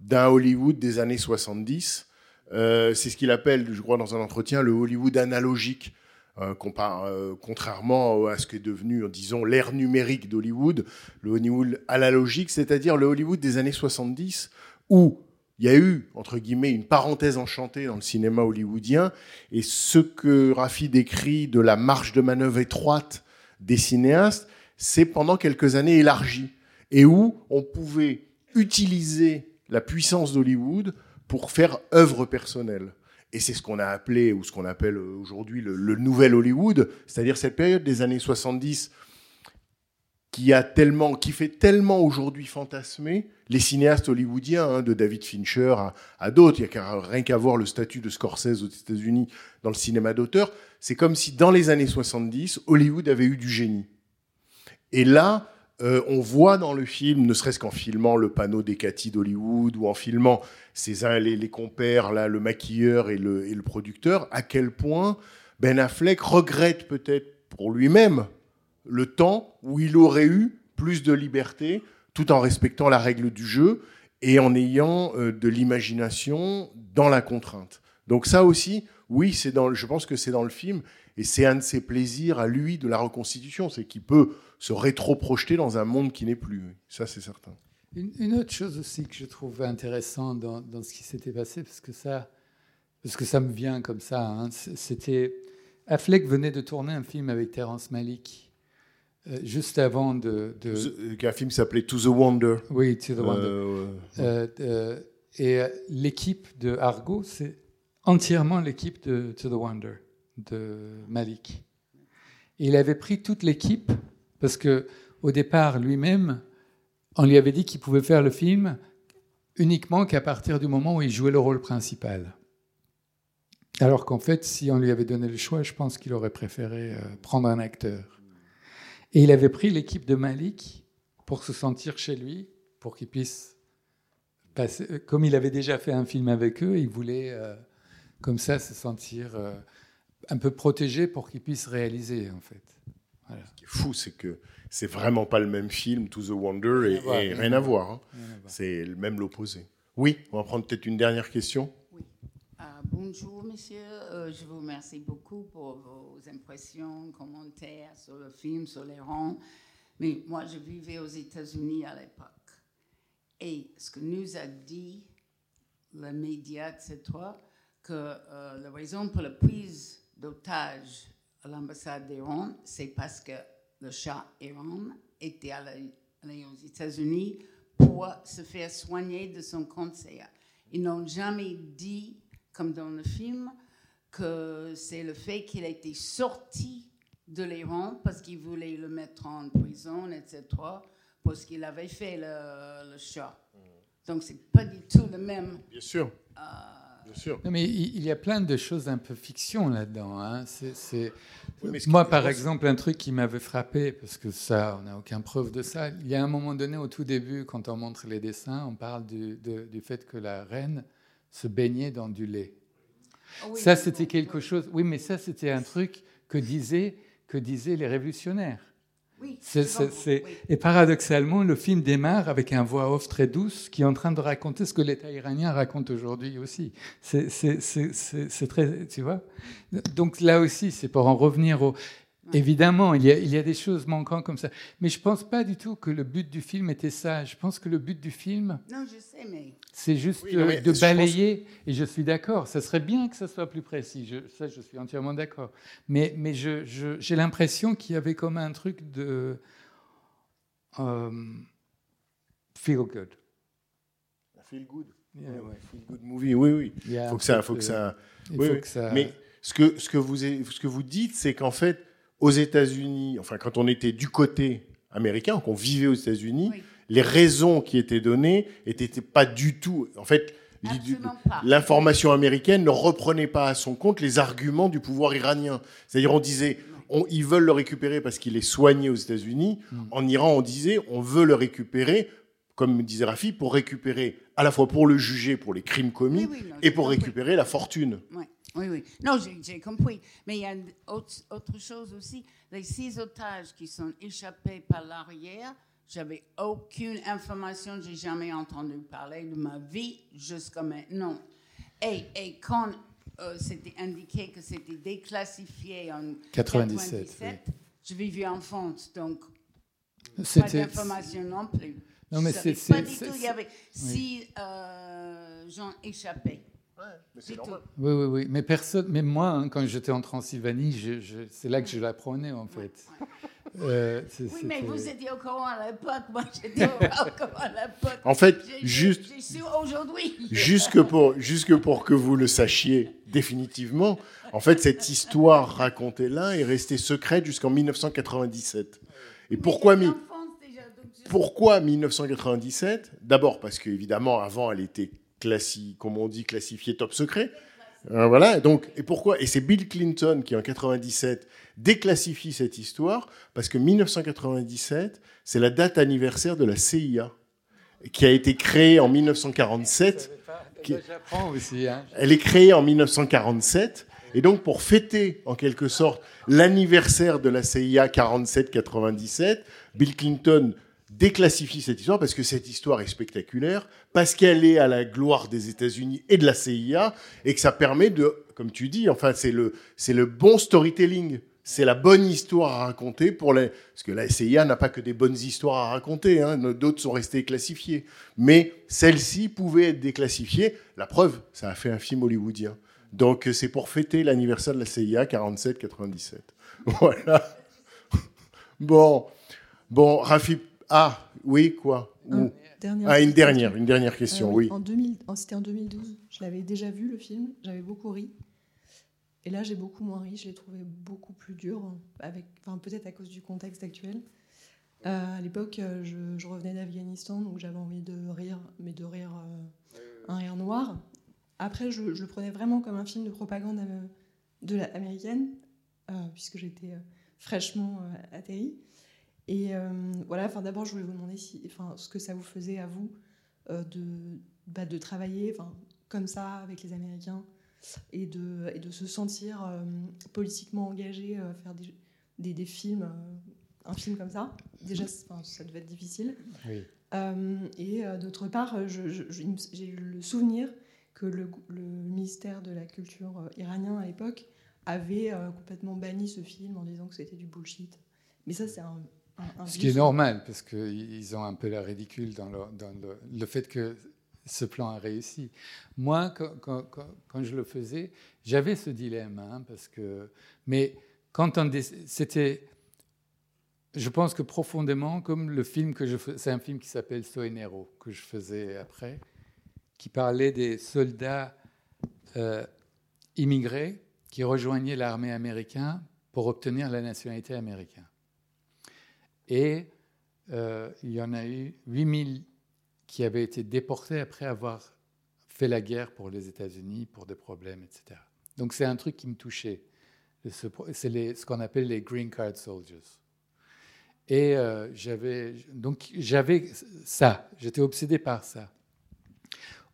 d'un Hollywood des années 70. Euh, c'est ce qu'il appelle, je crois, dans un entretien, le Hollywood analogique. euh, euh, contrairement à ce qui est devenu, disons, l'ère numérique d'Hollywood, le Hollywood analogique, c'est-à-dire le Hollywood des années 70, où il y a eu, entre guillemets, une parenthèse enchantée dans le cinéma hollywoodien, et ce que Raffi décrit de la marge de manœuvre étroite des cinéastes, c'est pendant quelques années élargi, et où on pouvait utiliser la puissance d'Hollywood pour faire œuvre personnelle. Et c'est ce qu'on a appelé, ou ce qu'on appelle aujourd'hui le, nouvel Hollywood, c'est-à-dire cette période des années 70 qui, a tellement, qui fait tellement aujourd'hui fantasmer les cinéastes hollywoodiens, hein, de David Fincher à, d'autres. Il n'y a rien qu'à voir le statut de Scorsese aux États-Unis dans le cinéma d'auteur. C'est comme si dans les années 70, Hollywood avait eu du génie. Et là, euh, on voit dans le film, ne serait-ce qu'en filmant le panneau des Cathy d'Hollywood ou en filmant ces, les, les compères, là, le maquilleur et le, et le producteur, à quel point Ben Affleck regrette peut-être pour lui-même le temps où il aurait eu plus de liberté tout en respectant la règle du jeu et en ayant euh, de l'imagination dans la contrainte. Donc ça aussi, oui, c'est dans, je pense que c'est dans le film et c'est un de ses plaisirs à lui de la reconstitution, c'est qu'il peut se rétro-projeter dans un monde qui n'est plus. Ça, c'est certain. Une, une autre chose aussi que je trouve intéressante dans, dans ce qui s'était passé, parce que ça, parce que ça me vient comme ça, hein, c'était Affleck venait de tourner un film avec Terrence Malick euh, juste avant de, de- The- Un film qui s'appelait To the Wonder. oui, To the Wonder. Euh, Euh, euh, et euh, l'équipe de Argo, c'est entièrement l'équipe de To the Wonder de Malik. Il avait pris toute l'équipe parce que au départ, lui-même, on lui avait dit qu'il pouvait faire le film uniquement qu'à partir du moment où il jouait le rôle principal. Alors qu'en fait, si on lui avait donné le choix, je pense qu'il aurait préféré euh, prendre un acteur. Et il avait pris l'équipe de Malik pour se sentir chez lui, pour qu'il puisse passer. euh, Comme il avait déjà fait un film avec eux, il voulait euh, comme ça se sentir un peu protégé pour qu'il puisse réaliser, en fait. Voilà. Ce qui est fou, c'est que c'est vraiment pas le même film, To the Wonder, et, Rien à voir, et rien rien à à voir. hein. Voir. C'est même l'opposé. Oui, on va prendre peut-être une dernière question. Ah, bonjour, monsieur. Euh, je vous remercie beaucoup pour vos impressions, commentaires sur le film, sur les rangs. Mais moi, je vivais aux États-Unis à l'époque. Et ce que nous a dit le média, etc., que euh, la raison pour la prise d'otage à l'ambassade d'Iran, c'est parce que le Shah Iran était allé, aux États-Unis pour se faire soigner de son cancer. Ils n'ont jamais dit, comme dans le film, que c'est le fait qu'il a été sorti de l'Iran parce qu'ils voulaient le mettre en prison, etc., parce qu'il avait fait le, le Shah. Donc, c'est pas du tout le même. Bien sûr. euh, Bien sûr. Non, mais il y a plein de choses un peu fiction là-dedans. hein. C'est- Oui, Moi, par exemple, un truc qui m'avait frappé, parce que ça, on n'a aucun preuve de ça, il y a un moment donné, au tout début, quand on montre les dessins, on parle du, de- du fait que la reine se baignait dans du lait. oh oui, ça, c'était quelque chose. Oui, mais ça, c'était un truc que disaient, que disaient les révolutionnaires. Oui, oui. Et paradoxalement, le film démarre avec un voix off très douce qui est en train de raconter ce que l'État iranien raconte aujourd'hui aussi. C'est très, tu vois. Donc là aussi, c'est pour en revenir au. Évidemment, il y, a, il y a des choses manquantes comme ça. Mais je pense pas du tout que le but du film était ça. Je pense que le but du film, mais. c'est juste Oui, non, mais euh, de je pense- balayer. Et je suis d'accord. Ça serait bien que ça soit plus précis. Je, ça, je suis entièrement d'accord. Mais, mais je- je- j'ai l'impression qu'il y avait comme un truc de euh, feel good. Feel good. Yeah, ouais. Feel good movie, oui, oui. Il Faut que ça, faut que de- ça. il oui, faut oui. que ça- Mais ce que, ce que vous, ce que vous dites, c'est qu'en fait, aux États-Unis, enfin, quand on était du côté américain, qu'on vivait aux États-Unis, Oui. les raisons qui étaient données n'étaient pas du tout. En fait, l'information américaine ne reprenait pas à son compte les arguments du pouvoir iranien. C'est-à-dire, on disait, on- ils veulent le récupérer parce qu'il est soigné aux États-Unis. Mm. En Iran, on disait, on veut le récupérer, comme disait Rafi, pour récupérer, à la fois pour le juger pour les crimes commis Oui, oui, non, et pour récupérer la fortune. Oui, oui, oui. Non, j'ai compris. Mais il y a une autre, autre chose aussi. Les six otages qui sont échappés par l'arrière, j'avais aucune information, j'ai jamais entendu parler de ma vie jusqu'à maintenant. Et, et quand euh, c'était indiqué que c'était déclassifié en 97, 97, je vivais en France, donc pas d'informations non plus. Non, mais c'est- pas du tout, il y avait six euh, gens échappés. C'est. Oui, oui, oui. Mais personne, mais moi, hein, quand j'étais en Transylvanie, je- je- c'est là que je l'apprenais en fait. Euh, Oui, mais vous étiez au courant à l'époque, moi j'étais au courant à l'époque. En fait, juste- aujourd'hui. Jusque pour, jusque pour que vous le sachiez définitivement, en fait, cette histoire racontée là est restée secrète jusqu'en 1997. Et pourquoi, mi- Mais j'étais en France déjà, donc je- pourquoi 1997 D'abord parce qu'évidemment, avant, elle était classi, comme on dit, classifiée top secret. Euh, voilà. Donc, et pourquoi Et c'est Bill Clinton qui, en 97, déclassifie cette histoire parce que 1997, c'est la date anniversaire de la CIA, qui a été créée en 1947. qui- Là, J'apprends aussi. hein. Elle est créée en 1947. Et donc, pour fêter, en quelque sorte, l'anniversaire de la CIA 47-97, Bill Clinton déclassifie cette histoire parce que cette histoire est spectaculaire, parce qu'elle est à la gloire des États-Unis et de la CIA, et que ça permet de, comme tu dis, enfin, c'est le, c'est le bon storytelling. C'est la bonne histoire à raconter pour les. Parce que la SCIA n'a pas que des bonnes histoires à raconter, hein. d'autres sont restées classifiées. Mais celle-ci pouvait être déclassifiée. La preuve, ça a fait un film hollywoodien. Donc c'est pour fêter l'anniversaire de la CIA 47-97. Voilà. Bon, bon, Rafi. Ah, oui, quoi Où Ah, une dernière, une dernière question, Euh, oui. En 2000, en- c'était en 2012. Je l'avais déjà vu le film. J'avais beaucoup ri. Et là, j'ai beaucoup moins ri. Je l'ai trouvé beaucoup plus dur, avec, enfin peut-être à cause du contexte actuel. Euh, à l'époque, euh, je, je revenais d'Afghanistan, donc j'avais envie de rire, mais de rire euh, un rire noir. Après, je, je le prenais vraiment comme un film de propagande de la, américaine, euh, puisque j'étais fraîchement euh, atterrie. Et euh, voilà, enfin d'abord, je voulais vous demander si, enfin, ce que ça vous faisait à vous euh, de, bah, de travailler enfin, comme ça avec les Américains et de, et de se sentir euh, politiquement engagé à faire des, des, des films, euh, un film comme ça. Déjà, ça devait être difficile. Oui. Euh, et euh, d'autre part, j'ai eu le souvenir que le, le ministère de la Culture euh, iranien à l'époque avait euh, complètement banni ce film en disant que c'était du bullshit. Mais ça, c'est un, Ce qui est normal, parce qu'ils ont un peu la ridicule dans, le, dans le, le fait que ce plan a réussi. Moi, quand, quand- quand- quand je le faisais, j'avais ce dilemme, hein, parce que, mais quand on, c'était, je pense que profondément, comme le film que je fais, c'est un film qui s'appelle Soy Nero, que je faisais après, qui parlait des soldats euh, immigrés qui rejoignaient l'armée américaine pour obtenir la nationalité américaine. Et euh, il y en a eu 8000 qui avaient été déportés après avoir fait la guerre pour les États-Unis, pour des problèmes, etc. Donc c'est un truc qui me touchait. Ce- C'est ce qu'on appelle les Green Card Soldiers. Et euh, j'avais j'avais ça, j'étais obsédé par ça.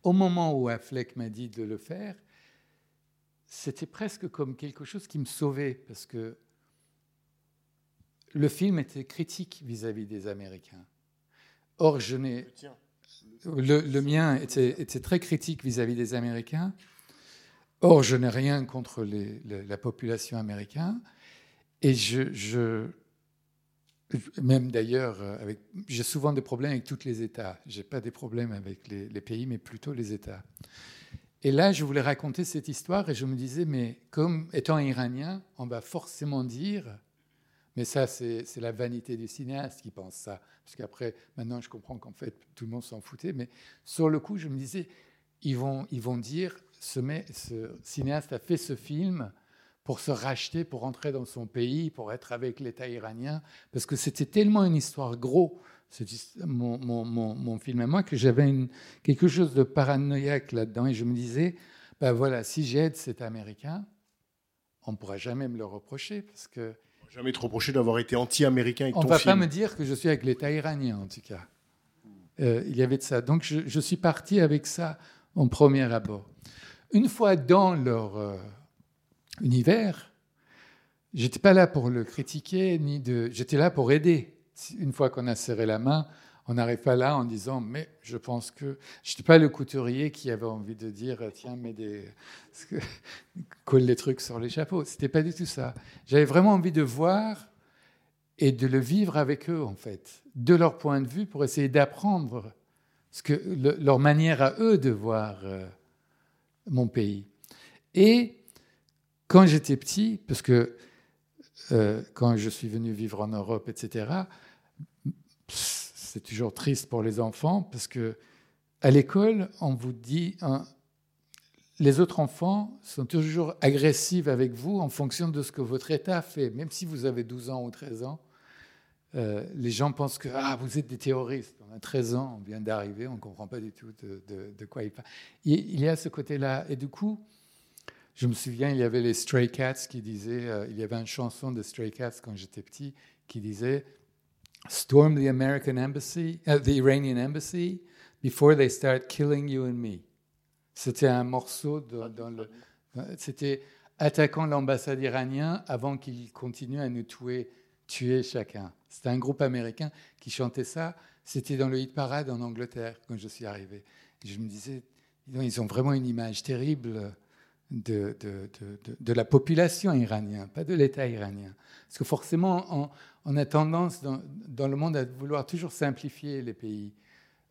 Au moment où Affleck m'a dit de le faire, c'était presque comme quelque chose qui me sauvait parce que le film était critique vis-à-vis des Américains. Or, je n'ai. Le, le mien était, était très critique vis-à-vis des Américains. Or, je n'ai rien contre les- la population américaine. Et je. je- même d'ailleurs, euh, avec- j'ai souvent des problèmes avec tous les États. Je n'ai pas des problèmes avec les, les pays, mais plutôt les États. Et là, je voulais raconter cette histoire et je me disais, mais comme étant iranien, on va forcément dire, mais ça, c'est la vanité du cinéaste qui pense ça. Parce qu'après, maintenant, je comprends qu'en fait, tout le monde s'en foutait. Mais sur le coup, je me disais, ils vont, ils vont dire, ce, cinéaste a fait ce film pour se racheter, pour rentrer dans son pays, pour être avec l'État iranien. Parce que c'était tellement une histoire gros, mon, mon- film à moi, que j'avais quelque chose de paranoïaque là-dedans. Et je me disais, ben voilà, si j'aide cet Américain, on ne pourra jamais me le reprocher. Parce que Jamais te reprocher d'avoir été anti-américain avec on ton va film. pas me dire que je suis avec l'État iranien, en tout cas. Euh, il y avait de ça. Donc, je, je suis parti avec ça en premier abord. Une fois dans leur euh, univers, j'étais pas là pour le critiquer, ni de. J'étais là pour aider. Une fois qu'on a serré la main, on n'arrive pas là en disant, mais je pense que. Je n'étais pas le couturier qui avait envie de dire, tiens, mets des. colle les trucs sur les chapeaux. C'était pas du tout ça. J'avais vraiment envie de voir et de le vivre avec eux, en fait, de leur point de vue, pour essayer d'apprendre ce que, le- leur manière à eux de voir euh, mon pays. Et quand j'étais petit, parce que euh, quand je suis venu vivre en Europe, etc., c'est toujours triste pour les enfants, parce que à l'école, on vous dit, hein, les autres enfants sont toujours agressifs avec vous en fonction de ce que votre État fait. Même si vous avez 12 ans ou 13 ans, euh, les gens pensent que ah, vous êtes des terroristes. On a 13 ans, on vient d'arriver, on ne comprend pas du tout de, quoi il parle. Il il y a ce côté-là. Et du coup, je me souviens, il y avait les Stray Cats qui disaient, euh, il y avait une chanson de Stray Cats quand j'étais petit qui disait Storm the American embassy, uh, the Iranian embassy before they start killing you and me. C'était un morceau dans le. C'était attaquant l'ambassade iranienne avant qu'ils continuent à nous tuer, tuer chacun. C'était un groupe américain qui chantait ça. C'était dans le hit parade en Angleterre quand je suis arrivé. Je me disais, ils ont vraiment une image terrible de, de, de, de la population iranienne, pas de l'État iranien. Parce que forcément, on, on a tendance dans, le monde à vouloir toujours simplifier les pays.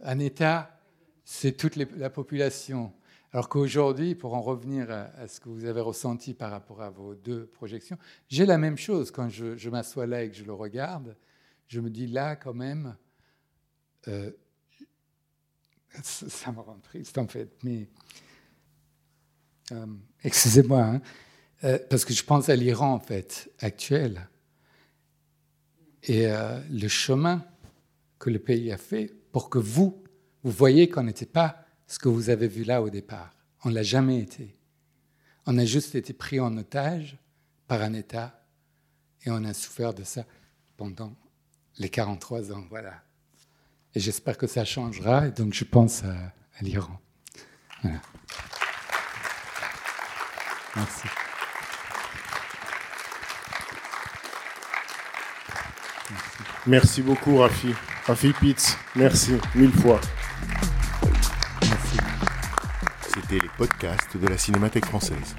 Un État, c'est toute la population. Alors qu'aujourd'hui, pour en revenir à, ce que vous avez ressenti par rapport à vos deux projections, j'ai la même chose quand je, je m'assois là et que je le regarde. Je me dis là, quand même, euh, ça me rend triste en fait, mais euh, excusez-moi, hein, euh, parce que je pense à l'Iran en fait actuel et euh, le chemin que le pays a fait pour que vous, vous voyez qu'on n'était pas ce que vous avez vu là au départ. On ne l'a jamais été. On a juste été pris en otage par un État et on a souffert de ça pendant les 43 ans. Voilà. Et j'espère que ça changera. Et donc, je pense à, à l'Iran. Voilà. Merci. Merci. Merci beaucoup, Rafi. Rafi Pitts, merci mille fois. C'était les podcasts de la Cinémathèque française.